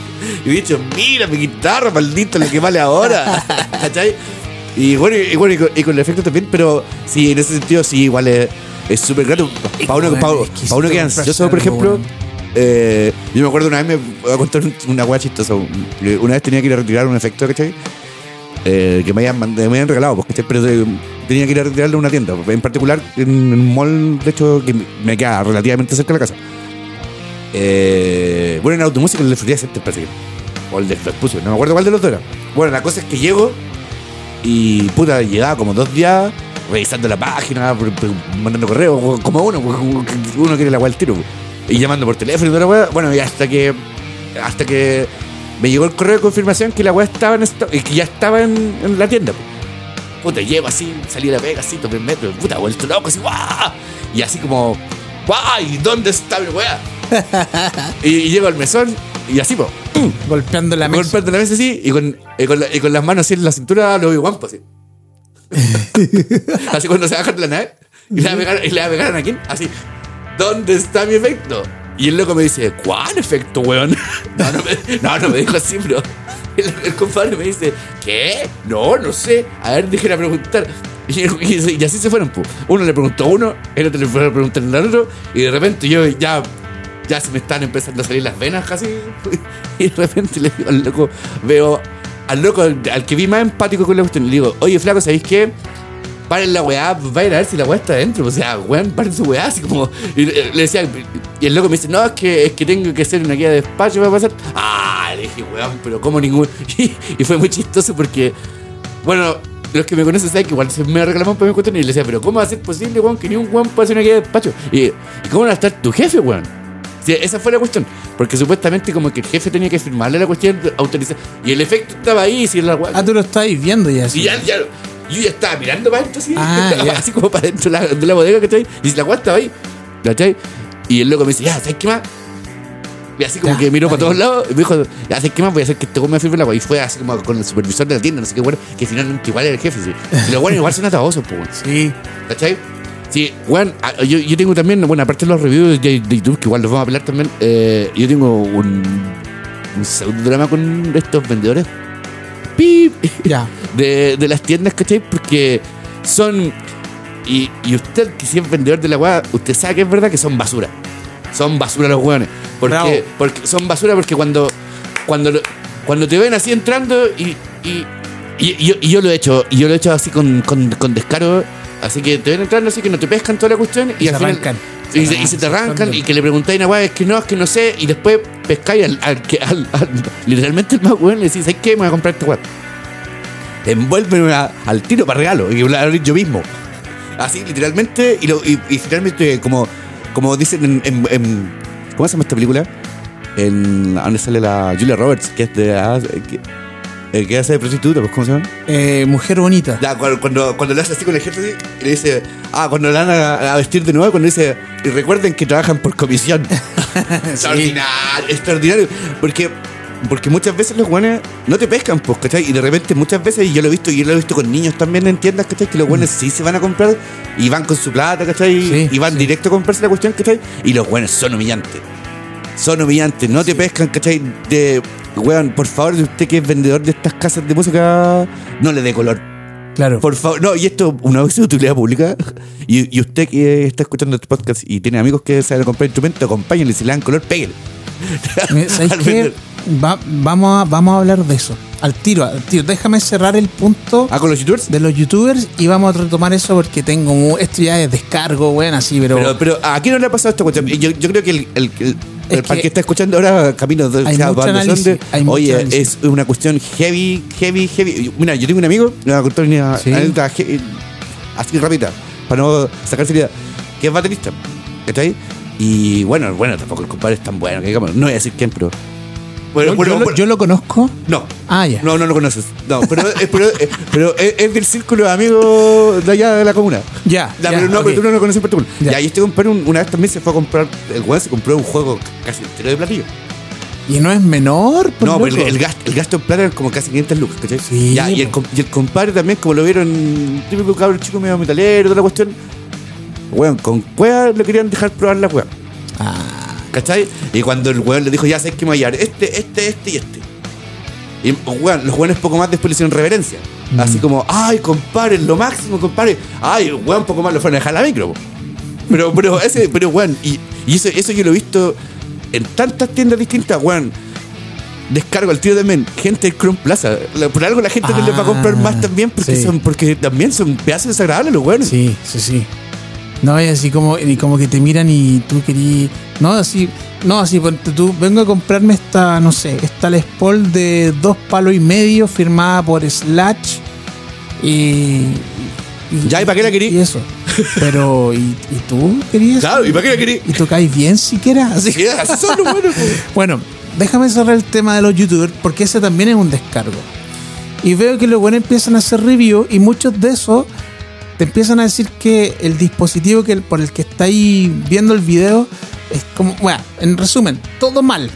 Y he dicho, mira mi guitarra, maldito, lo que vale ahora, *laughs* ¿cachai? Y bueno, y, bueno, y con, y con el efecto también, pero sí, en ese sentido, sí, igual es súper grato. Para uno, pa- pa uno que es ansioso, por ejemplo. Eh, yo me acuerdo una vez, me voy a contar un- una hueá chistosa. Una vez tenía que ir a retirar un efecto, ¿cachai? Eh, que me habían, regalado, pues, ¿cachai? Pero tenía que ir a retirarlo a una tienda. En particular, en un mall, de hecho, que me queda relativamente cerca de la casa. Eh, bueno, en Automúsica, el de Florida Center. O el de no me acuerdo cuál de los dos era. Bueno, la cosa es que llego y puta, llegaba como dos días revisando la página, mandando correos, como uno, porque *laughs* uno quiere la hueá al tiro. Y llamando por teléfono y toda la weá. Bueno, y hasta que. Hasta que me llegó el correo de confirmación que la weá estaba en esto, y que ya estaba en, en la tienda. po. Puta, llego así, salí de la pega así, tomé el metro, puta, vuelto loco, así, ¡guau! Y así como, ¡guau! ¿Y dónde está mi weá? *laughs* y, y llego al mesón, y así, po, ¡pum! Golpeando la mesa. golpeando la mesa así, y con, y con, la- y con las manos así en la cintura, lo vi guampo, así. *laughs* así cuando se bajan de la nave, y le va a pegar, y le va a pegar a quién, así, ¿dónde está mi efecto? Y el loco me dice, ¿cuál efecto, weón? *laughs* No, no me, no, no me dijo así, pero el, el compadre me dice, ¿qué? No, no sé. A ver, déjenme preguntar. Y, y- y así se fueron, pues. Uno le preguntó a uno, el otro le fue a preguntar al otro, y de repente yo ya, ya se me están empezando a salir las venas casi. *laughs* Y de repente le digo al loco, veo al loco, al que vi más empático con la cuestión, le digo, oye, flaco, ¿sabéis qué? Paren la weá, vayan a ver si la weá está adentro. O sea, weón, paren su weá, así como. Y le decía, y el loco me dice, no, es que, es que tengo que hacer una guía de despacho para pasar. Ah, le dije, weón, pero como ningún. *laughs* Y, y fue muy chistoso porque, bueno, los que me conocen saben que igual se me reclamaban por mi cuestión y le decía, pero ¿cómo va a ser posible, weón, que ni un weón pueda hacer una guía de despacho? Y, ¿y cómo va a estar tu jefe, weón? Sí, esa fue la cuestión. Porque supuestamente como que el jefe tenía que firmarle la cuestión autorizar. Y el efecto estaba ahí, si la. Ah, tú lo estabas viendo ya. sí. Ya, ya, yo ya estaba mirando para adentro, así, Ah, *laughs* así como para dentro de la, de la bodega, ¿cachai? Y si la guata estaba ahí, ¿cachai? Y el loco me dice, ya, ¿sabes qué más? Y así como Ya, que miró para todos lados y me dijo, ya, ¿sabes qué más? Voy a hacer que este me firme la agua. Y fue así como con el supervisor de la tienda, no sé qué bueno, que finalmente igual era el jefe, sí. Y los buenos igual son atabosos, pues. Sí. ¿Cachai? Sí, weón, ah, yo, yo tengo también, bueno, aparte de los reviews de, de YouTube, que igual los vamos a hablar también, eh, yo tengo un, un pseudo drama con estos vendedores. ¡Pip! Ya. *laughs* de, de las tiendas, ¿cachai? Porque son. Y, y usted, que si es vendedor de la weá, usted sabe que es verdad que son basura. Son basura los weones. Porque, porque son basura porque cuando. Cuando, cuando te ven así entrando y. y, y- y yo, y yo lo he hecho, y yo lo he hecho así con, con, con descaro. Así que te ven entrando así que no te pescan toda la cuestión y, Y al se final- arrancan. y, se, y se te arrancan y que le preguntáis a una weá, es que no, es que no sé, y después pescáis al, al que al, al- literalmente el más weón le decís, ¿sabes qué? Me voy a comprar este weá envuelven una- al tiro para regalo y lo abrí yo mismo. Así, literalmente, y, lo, y, y finalmente, como, como dicen en, en- en- ¿Cómo se llama esta película? En donde sale la Julia Roberts, que es de. ah, que, eh, que hace de prostituta, pues, ¿cómo se llama? Eh, mujer bonita. Ya, cuando, cuando, cuando le hace así con el ejército así, y le dice, ah, cuando le van a, a vestir de nuevo, cuando dice, y recuerden que trabajan por comisión. *laughs* extraordinario, extraordinario. Porque, porque muchas veces los guanes no te pescan, pues, ¿cachai? Y de repente muchas veces, y yo lo he visto, y yo lo he visto con niños también en tiendas, ¿cachai? Que los guanes sí se van a comprar y van con su plata, ¿cachai? Sí, y van sí. directo a comprarse la cuestión, ¿cachai? Y los guanes son humillantes. Son humillantes, no te pescan, ¿cachai? De, weón, por favor, usted que es vendedor de estas casas de música, no le dé color. Claro. Por favor, no, y esto una vez de utilidad pública. Y, y usted que está escuchando este podcast y tiene amigos que saben comprar instrumentos, acompáñenle, si le dan color, péguenle. Mira, ¿Sabes *laughs* qué? Va- vamos, a, vamos a hablar de eso. Al tiro, al tiro. Déjame cerrar el punto Ah, con los youtubers. de los youtubers y vamos a retomar eso porque tengo. Esto ya es descargo, weón, así, pero. Pero, pero ¿a quién no le ha pasado esta cuestión? Yo, yo creo que el, el, el- que que está escuchando ahora Camino de hay mucho análisis, hay mucho oye, análisis. es una cuestión heavy, heavy, heavy. Mira, yo tengo un amigo, a contar una Sí. anécdota he- así rápida, para no sacar seriedad, que es baterista, ¿cachai? Y bueno, bueno, tampoco el compadre es tan bueno, que digamos, no voy a decir quién, pero... Bueno, yo, bueno, yo lo, bueno, yo lo conozco. no, Ah, ya. no, no lo conoces. No, pero, es, pero, es- pero es, es del círculo de amigos de allá de la comuna. Ya. Ya, ya, pero no, pero tú no lo conoces en particular. Ya. Ya, y este compadre un- una vez también se fue a comprar, el weón se compró un juego casi entero de platillo. Y no es menor, pues, no, pero el, gasto, el gasto en plata era como casi 500 lucas, ¿cachai? Sí, Ya, y, el, y el compadre también, como lo vieron, típico cabrón chico medio metalero, toda la cuestión. Weón, con cueva le querían dejar probar la cueva. Ah, ¿Cachai? Y cuando el weón le dijo, ya sabes que me voy a llevar este, este, este y este. Y weón, los weones poco más después le hicieron reverencia. Mm. Así como, ay, compadre, lo máximo, compadre. Ay, weón, poco más lo fueron a dejar la micro. po. Pero, pero, ese, pero, weón, y, y eso, eso yo lo he visto en tantas tiendas distintas, weón. Descargo al tío también, gente del Chrome Plaza. La- Por algo la gente no les va a comprar Ah, más también, porque sí. son, porque también son pedazos desagradables los weones. sí, sí, sí. No, es así como, y como que te miran y tú querí. No, así. No, así, tú. Vengo a comprarme esta, no sé, esta Les Paul de dos palos y medio firmada por Slash. Y. y- Ya, ¿y para qué la querí? Y eso. Pero, ¿y, y tú querías? Claro, ¿y para qué la querí? ¿Y tocáis bien siquiera? Así Sí, así son los *laughs* buenos, po. Bueno, déjame cerrar el tema de los youtubers porque ese también es un descargo. Y veo que los buenos empiezan a hacer review y muchos de esos te empiezan a decir que el dispositivo que, por el que estáis viendo el video es como, bueno, en resumen, todo mal.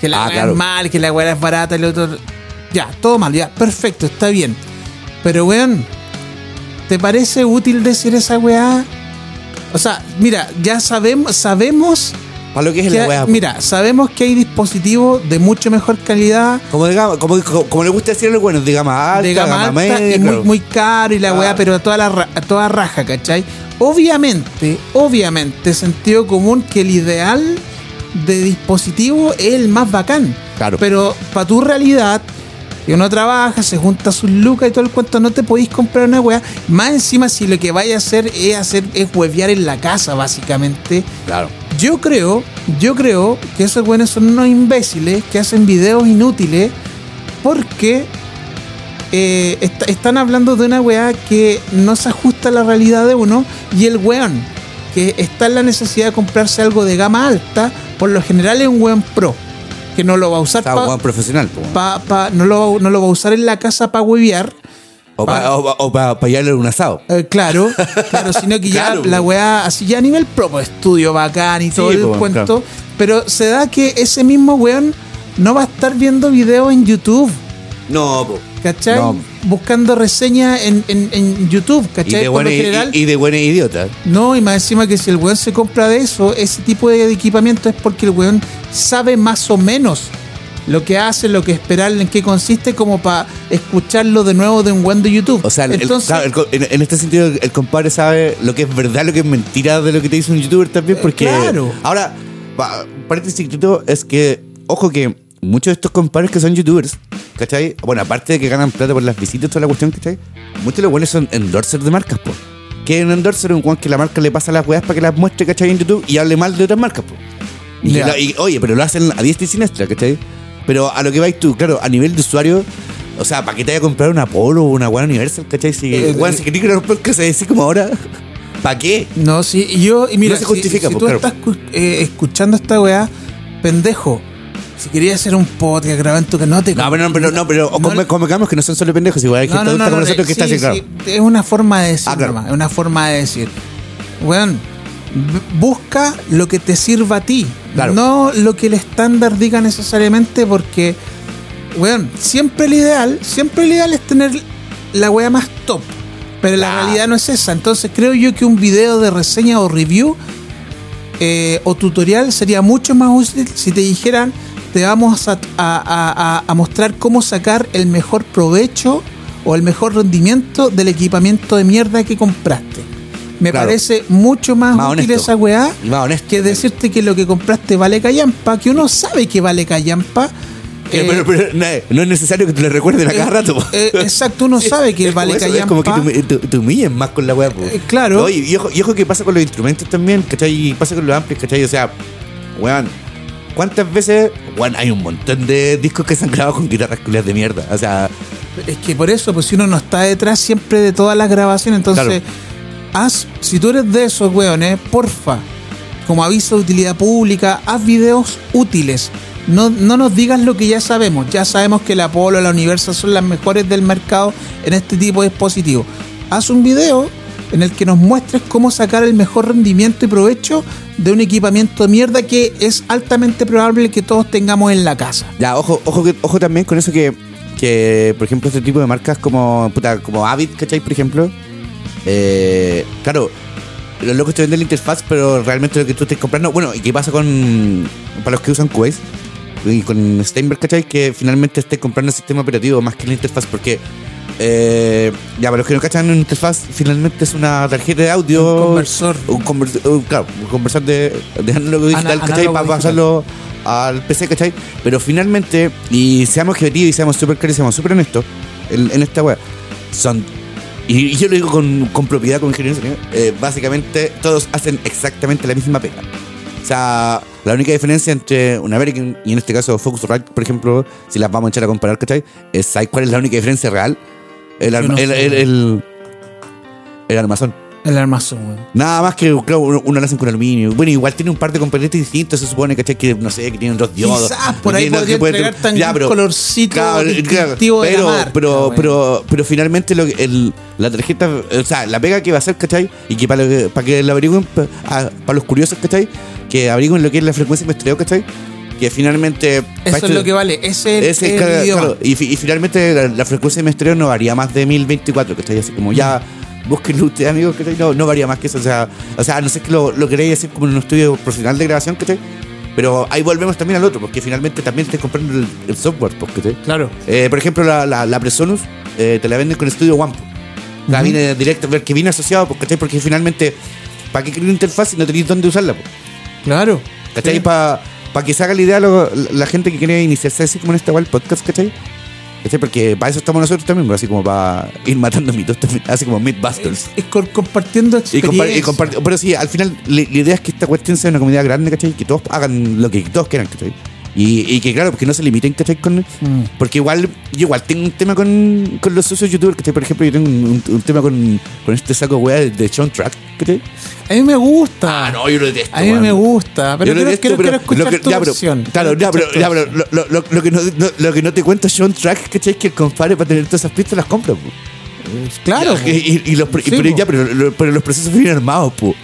Que la Ah, claro. es mal, que la weá es barata, el otro. Ya, todo mal, ya, perfecto, está bien. Pero weón, ¿te parece útil decir esa weá? O sea, mira, ya sabemos, sabemos Para lo que es que- la weá. po. mira, sabemos que hay dispositivos de mucho mejor calidad, Como, de gama- como, como, como le gusta decir a los buenos, de gama alta, de gama, alta media, y muy, claro. muy caro y la Ah. weá, pero a toda, la, a toda raja, ¿cachai? Obviamente, obviamente, sentido común que el ideal de dispositivo es el más bacán. Claro. Pero para tu realidad, que uno trabaja, se junta sus lucas y todo el cuento, no te podéis comprar una weá. Más encima, si lo que vaya a hacer es hacer, es huevear en la casa, básicamente. Claro. Yo creo, yo creo que esos buenos son unos imbéciles que hacen videos inútiles porque eh, est- están hablando de una weá que no se ajusta a la realidad de uno y el weón que está en la necesidad de comprarse algo de gama alta, por lo general es un weón pro, que no lo va a usar Está pa- weón profesional, po. pa- pa- no, lo, no lo va a usar en la casa para huevear. O para o, pa- pa un asado. Eh, claro, *laughs* claro, sino que ya Claro, la weá, así ya a nivel propio, estudio bacán y todo Sí, el po, cuento. claro. Pero se da que ese mismo weón no va a estar viendo videos en YouTube, No, po. ¿cachai? No. Buscando reseñas en, en, en YouTube, Y ¿cachai? de, Por lo buena, y, general. y de buena idiota. No, y más encima que si el weón se compra de eso, ese tipo de equipamiento es porque el weón sabe más o menos lo que hace, lo que esperar, en qué consiste, como para escucharlo de nuevo de un weón de YouTube. O sea, el- Entonces, claro, el en, este sentido, el compadre sabe lo que es verdad, lo que es mentira de lo que te dice un youtuber también, porque. claro. Ahora, pa- paréntesis chiquitito, es que, ojo que muchos de estos compadres que son youtubers, ¿cachai? Bueno, aparte de que ganan plata por las visitas y toda la cuestión, ¿cachai? Muchos de los buenos son endorsers de marcas, po. Que un endorser es un guan que la marca le pasa las weas para que las muestre, ¿cachai? En YouTube y hable mal de otras marcas, po. Y, y, oye, pero lo hacen a diestra y siniestra, ¿cachai? Pero a lo que vais tú, claro, a nivel de usuario, o sea, ¿para qué te vaya a comprar una Polo o una One Universal, cachai? Si, Eh, weón, eh. si queréis que se así como ahora, *laughs* ¿para qué? No, sí, y yo, y mira, No se si- justifica, si, pues, tú claro. estás eh, escuchando esta weá, pendejo, si querías hacer un podcast, grabar en tu que no te No, pero no, pero, no, pero no- convengamos que no son solo pendejos, igual hay gente adulta como no, nosotros que sí, está así, claro. sí, es una forma de decir, Ah, claro. nomás, es una forma de decir. Weón, busca lo que te sirva a ti, Claro. no lo que el estándar diga necesariamente, porque, weón, siempre el ideal, siempre el ideal es tener la weá más top, pero la realidad no es esa. Entonces creo yo que un video de reseña o review eh, o tutorial sería mucho más útil si te dijeran te vamos a, a- a- a- a mostrar cómo sacar el mejor provecho o el mejor rendimiento del equipamiento de mierda que compraste. Me Claro. parece mucho más, Más útil honesto. esa weá que decirte que lo que compraste vale callampa, que uno sabe que vale callampa. Eh, eh, pero, pero no, no es necesario que te lo recuerden a cada eh, rato. eh, exacto, uno *laughs* Sí, sabe que vale eso, Es como que callampa. te, te- te humillen más con la weá. Eh, claro. No, y, y ojo, y ojo que pasa con los instrumentos también, ¿cachai? Y pasa con los amplis, ¿cachai? O sea, weón, ¿cuántas veces, weón, hay un montón de discos que se han grabado con guitarras culiadas de mierda? O sea, Es que por eso, pues si uno no está detrás siempre de todas las grabaciones, entonces, Claro. Haz, si tú eres de esos weones, porfa, como aviso de utilidad pública, haz videos útiles. No, no nos digas lo que ya sabemos. Ya sabemos que la Apollo, la Universal son las mejores del mercado en este tipo de dispositivos. Haz un video en el que nos muestres cómo sacar el mejor rendimiento y provecho de un equipamiento de mierda que es altamente probable que todos tengamos en la casa. ya, ojo, ojo, ojo también con eso que, que, por ejemplo, este tipo de marcas como, puta, como Avid, ¿cachai? Por ejemplo, eh, claro, los locos te venden la interfaz, pero realmente lo que tú estés comprando, bueno, ¿y qué pasa con, para los que usan Cubase? Y con Steinberg, ¿cachai? Que finalmente estés comprando el sistema operativo más que la interfaz, porque eh, ya para los que no cachan, una interfaz finalmente es una tarjeta de audio. Un conversor. Un, convers- un- claro, un conversor de, de análogo digital, Ana- ¿cachai? análogo Para digital. pasarlo al PC, ¿cachai? Pero finalmente, y seamos objetivos y seamos súper claros y seamos súper honestos en, en esta web, son. Y, yo lo digo con, con propiedad, de sonido, eh, básicamente todos hacen exactamente la misma pega. O sea, la única diferencia entre un American y en este caso Focusrite, por ejemplo, si las vamos a echar a comparar, ¿cachai? Es, ¿sabes cuál es la única diferencia real? El, arma- no el, el, el, el armazón. El armazón. Nada más que, claro, uno, uno lo con aluminio. Bueno, igual tiene un par de componentes distintos, se supone, ¿cachai? Que, no sé, que tienen dos diodos. Quizás por ahí podría que puede- entregar también Ya, pero- colorcito claro, distintivo de la pero, marca, pero, pero, pero finalmente lo, que- el, la tarjeta, o sea, la pega que va a hacer, ¿cachai? Y que para, lo que- para que la averigüen, pa- a- para los curiosos, ¿cachai? Que averigüen lo que es la frecuencia de muestreo, ¿cachai? Que finalmente... Eso esto- es lo que vale. Ese es ese, el, claro, claro, y, y finalmente la, la frecuencia de muestreo no varía más de 1024, ¿cachai? Así como ya, búsquenlo ustedes, amigos, ¿cachai? No, no varía más que eso. O sea, o sea, no sé que lo, lo queréis hacer como en un estudio profesional de grabación, ¿cachai? Pero ahí volvemos también al otro, porque finalmente también te comprando el, el software, pues, ¿cachai? Claro. Eh, por ejemplo, la, la, la Presonus eh, te la venden con Studio One. pues. La Ujú. viene directo, que viene asociado, pues, ¿cachai? Porque finalmente, ¿para qué querer una interfaz si no tenéis dónde usarla? Pues? Claro. ¿Cachai? Sí. Para que se haga la idea lo- la gente que quiere iniciarse así como en esta el podcast, ¿cachai? ¿Cachai? Porque para eso estamos nosotros también, pues, así como para ir matando mitos también, *laughs* así como Mythbusters. Es con- compartiendo Y, experiencias. compar- y compart- pero sí, al final la, idea es que esta cuestión sea una comunidad grande, ¿cachai? Que todos hagan lo que todos quieran, ¿cachai? Y, y que claro, porque no se limiten, ¿cachai? Con, Mm. porque igual, yo igual tengo un tema con, con los socios youtubers, ¿cachai? Por ejemplo, yo tengo un, un- un tema con, con este saco weá de Sean Track, ¿cachai? A mí me gusta. Ah, no, yo lo detesto. A mí me gusta. Pero Yo quiero, detesto, quiero- pero quiero escuchar lo que- tu ya, pero- versión. Claro, ya, pero, ya, lo, lo- lo- lo que no, no- lo que no te cuenta Sean Track, ¿cachai? Es que el compadre para tener todas esas pistas las compra, po. versión. Claro. Y, y- y los, y- Sí, pero, ya, pero, pero los procesos vienen armados, po.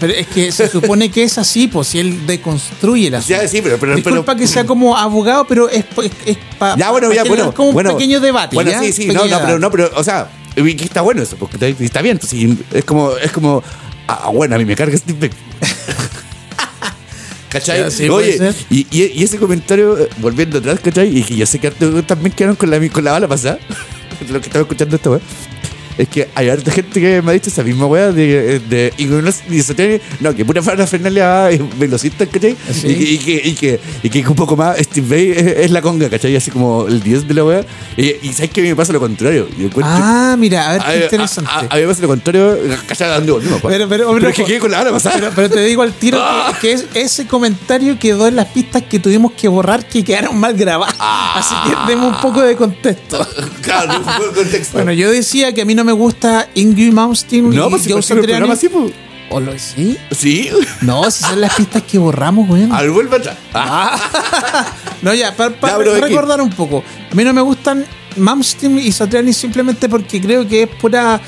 Pero es que se supone que es así, pues si él deconstruye la Ya, sí, pero, pero, Disculpa pero- que sea como abogado, pero es, es, es para Ya, bueno, ya, bueno. como un bueno, pequeño debate. Bueno, ¿ya? sí, sí, no, no, pero, no, pero, o sea, y está bueno eso, porque está, bien. sí, es como, es como, ah, bueno, a mí me carga Steve Beck. *laughs* ¿Cachai? Sí, Oye, y, y, y ese comentario, eh, volviendo atrás, ¿cachai? Y que yo sé que también quedaron con la, con la bala pasada, *laughs* lo que estaba escuchando esta weá. Es que hay harta gente que me ha dicho esa misma weá de, de y no, y se tiene- no, que pura Fernalia es velocista, ¿cachai? Sí. Y, que- y que, y, que, y que un poco más Steve Bay es, es la conga, ¿cachai? Así como el 10 de la weá. Y, y sabes que a mí me pasa lo contrario. Ah, mira, a ver, qué a- interesante. a- a mí me pasa lo contrario, ¿cachai? ¿A dónde volvimos? Pero- pero, hombre, es que quedé con la bala pasada. Pero, pero te digo al tiro Ah. que, que es- ese comentario quedó en las pistas que tuvimos que borrar que quedaron mal grabadas. Ah. Así que demos un poco de contexto. *laughs* claro, no fue el contexto. Bueno, yo decía que a mí no me gusta Ingrid Malmsteen no, y pues si Joe Satriani. así, pues. ¿O lo sí? Sí. No, si son las pistas que borramos, weón. Al vuelve atrás. No, ya, para recordar un poco. A mí no me gustan Malmsteen y Satriani simplemente porque creo que es pura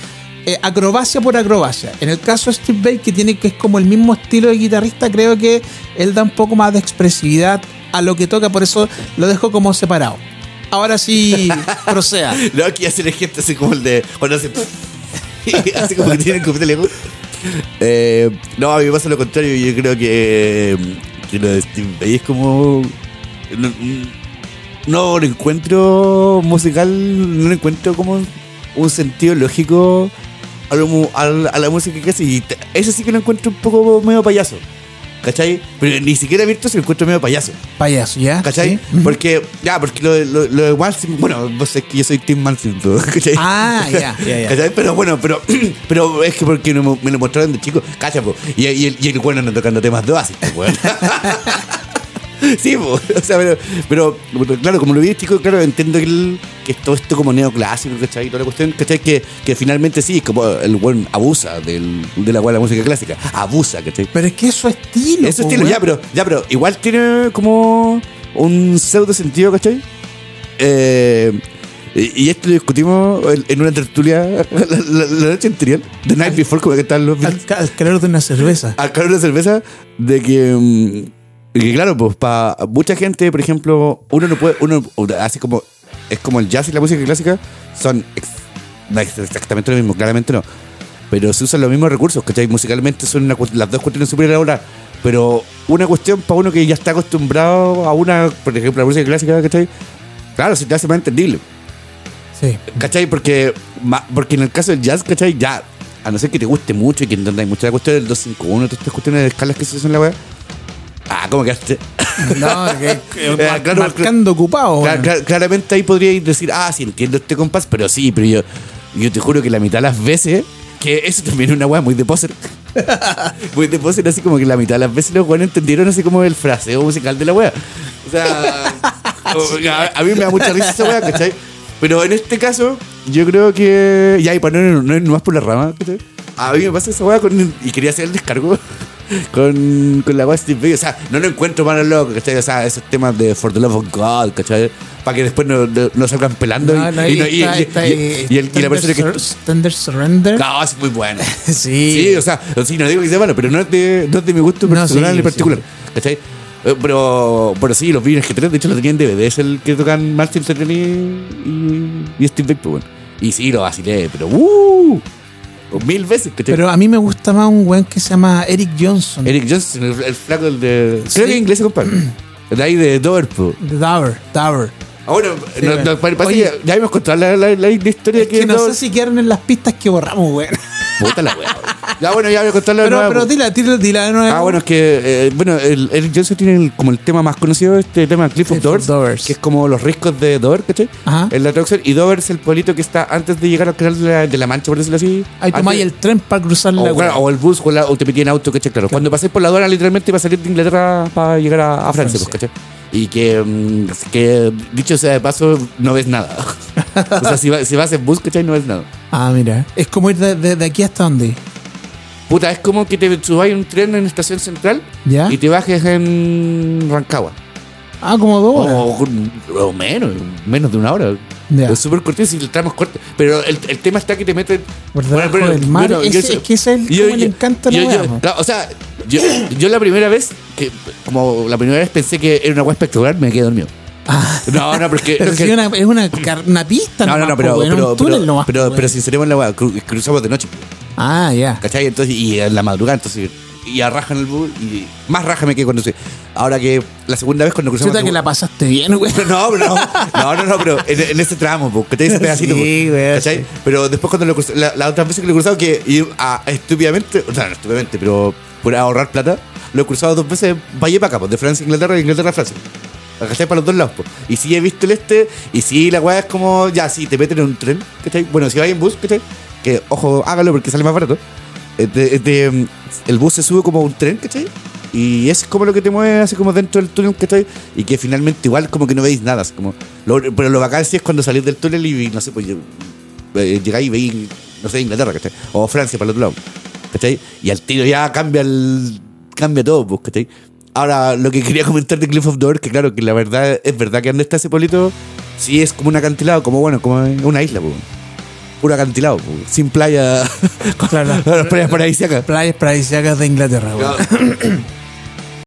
eh, acrobacia por acrobacia. En el caso de Steve Vai, que tiene que es como el mismo estilo de guitarrista, creo que él da un poco más de expresividad a lo que toca, por eso lo dejo como separado. Ahora sí, *laughs* proceda. No, aquí hacer el gesto así como el de. Cuando hace. *laughs* así como que tiene el completo lejos. Eh, no, a mí me pasa lo contrario. Yo creo que. que lo de Steve Vai es como. No, no lo encuentro musical. No le encuentro como un sentido lógico a, lo a la- a la música que hace. Y eso sí que lo encuentro un poco medio payaso. ¿Cachai? Pero ni siquiera virtuoso lo encuentro medio payaso. Payaso, ¿ya? ¿Cachai? Sí. Porque, ya, porque lo, lo, lo de Manson, bueno, vos sabés que yo soy Tim ¿tú? *laughs* ¿cachai? Ah, ya, *laughs* ya, ya. ¿Cachai? Pero bueno, pero, *clears throat* pero es que porque me, me lo mostraron de chico, ¿cachai? po? Y, y, el, y el bueno anda tocando temas de pues, weón. *laughs* Sí, po. *laughs* o sea, pero, pero, pero claro, como lo vi chico, claro, entiendo que, el- que es todo esto como neoclásico, ¿cachai? Y toda la cuestión, ¿cachai? Que, que finalmente sí, como el buen abusa del, de la, de la música clásica, abusa, ¿cachai? Pero es que es su estilo. Eso po, estilo, ya, pero, ya, pero igual tiene como un pseudo sentido, ¿cachai? Eh, y, y esto lo discutimos en, una tertulia *laughs* la, la- la noche anterior, The Night Before, como que estaban los Al, al calor de una cerveza. al calor de cerveza, de que, mm, que claro, pues para mucha gente, por ejemplo, uno no puede, uno así como, es como el jazz y la música clásica, son ex- no es exactamente lo mismo, claramente no, pero se usan los mismos recursos, ¿cachai? Musicalmente son una las dos cuestiones súper elaboradas, pero una cuestión para uno que ya está acostumbrado a una, por ejemplo, la música clásica, ¿cachai? Claro, se te hace más entendible. Sí. ¿Cachai? Porque, porque en el caso del jazz, ¿cachai? Ya, a no ser que te guste mucho y que entendáis mucho la cuestión del 251, todas estas cuestiones de escalas que se hacen en la weá. Ah, ¿cómo quedaste? No, que, *laughs* *laughs* Eh, mar- claro, marcando ocupado. Cla- claramente ahí podríais decir, ah, sí, entiendo este compás, pero sí, pero yo, yo te juro que la mitad de las veces, que eso también es una weá muy de poser. *laughs* muy de poser, así como que la mitad de las veces los weones entendieron así como el fraseo musical de la weá. O sea, a, a mí me da mucha risa esa weá, ¿cachai? Pero en este caso, yo creo que. Ya, y para no, no ir más por la rama, ¿cachai? A mí me pasa esa weá con. Y quería hacer el descargo con, con la weá de Steve. O sea, no lo encuentro malo loco, ¿cachai? O sea, esos temas de For the Love of God, ¿cachai? Para que después no, no, no salgan pelando. No, y, y, está- está el- la persona que. Tender Sur- Surrender. No, es muy bueno. *laughs* Sí. Sí, o sea, sí, no digo que sea malo, pero no es de, no es de mi gusto personal sí, en particular. ¿Cachai? Eh, Pero, pero sí, los vi en G3, de hecho lo tenía en DVD, es el que tocan Martin Serrani y, y Steve Beck, pues bueno. Y sí, lo vacilé, pero ¡uh! Mil veces, ¿cachai? Pero a mí me gusta más un weón que se llama Eric Johnson. Eric Johnson, el, el flaco del de. Sí. Creo que es inglés, compadre. *clears throat* De ahí de Dover, po. The Dower, Dower. Ah, bueno, Sí, no- bueno. no, parece Oye. que ya hemos contado la, la, la, la historia Es que que no Dover- sé si quedaron en las pistas que borramos, weón. Puta la wea. Ya bueno, ya voy a contarla de Pero, nuevo, pero dila, dila, dila de nuevo. Ah, bueno, es que, eh, bueno, el, Eric Johnson tiene el- como el tema más conocido, este tema Cliff of Cliff of Dover, Dovers. que es como los riscos de Dover, ¿cachai? Ajá. En la traducción, y Dover es el pueblito que está antes de llegar al canal de la, de la Mancha, por decirlo así. Ahí tomáis el tren para cruzar la o, claro, o el bus o, la- o te metían en auto, ¿cachai? Claro. Cuando pasáis por la aduana, literalmente, para salir de Inglaterra para llegar a, a Francia, pues, Francia. ¿cachai? Y que, mm, que, dicho sea de paso, no ves nada. *laughs* o sea, si, va- si vas en bus, ¿cachai? No ves nada. Ah, mira. Es como ir de, de- de aquí hasta dónde. Puta, es como que te subáis un tren en estación central ¿Ya? y te bajes en Rancagua. Ah, como dos horas. O, o menos, menos de una hora. Ya. Es súper cortito si el tramo es corto. Pero el, el tema está que te meten. Por debajo del mar. Ese- es que ese es el- como le encanta la yo- weá, yo- po. claro, O sea, yo, yo la primera vez, que como la primera vez pensé que era una weá espectacular, me quedé dormido. Ah. No, no, porque. *laughs* Pero si que- una, es una, una pista, no, no, no, pero, pero, pero, pero, pero sinceremos la weá, cru- cruzamos de noche. Ah, ya. ¿Cachai? Entonces, y en la madrugada, entonces. Y arrajan el bus y más raja me quedé cuando se. Ahora que la segunda vez cuando cruzamos. Chuta que la pasaste bien, güey. *laughs* No, pero no, no, no, no, pero en, en ese tramo, po, ¿cachai? Ese *laughs* pedacito, Sí, güey, ¿cachai? sí. Pero después cuando lo crucé, la, las otras veces que lo he cruzado, que a, estúpidamente, o sea, no estúpidamente, pero por ahorrar plata, lo he cruzado dos veces, vaya para acá, pues, de Francia a Inglaterra y Inglaterra a Francia. ¿Cachai? Para los dos lados, po. Y sí he visto el este, y sí la weá es como, ya, sí, te meten en un tren, ¿cachai? Bueno, si vais en bus, ¿cachai? Que, ojo, hágalo porque sale más barato. El bus se sube como un tren, ¿cachai? Y es como lo que te mueve así como dentro del túnel, ¿cachai? Y que finalmente igual como que no veis nada. como, lo- pero lo bacán sí es cuando salís del túnel y, no sé, pues eh, llegáis y veis, no sé, Inglaterra, ¿cachai? O Francia para el otro lado, ¿cachai? Y al tiro ya cambia el, cambia todo, pues, ¿cachai? Ahora, lo que quería *laughs* comentar de Cliff of Dover, que claro, que la verdad es verdad que donde está ese pueblito, sí es como un acantilado, como bueno, como una isla, pues. Puro acantilado, pues, sin playa, *laughs* Claro. las playas paradisíacas. Playas paradisíacas de Inglaterra. Claro. *coughs*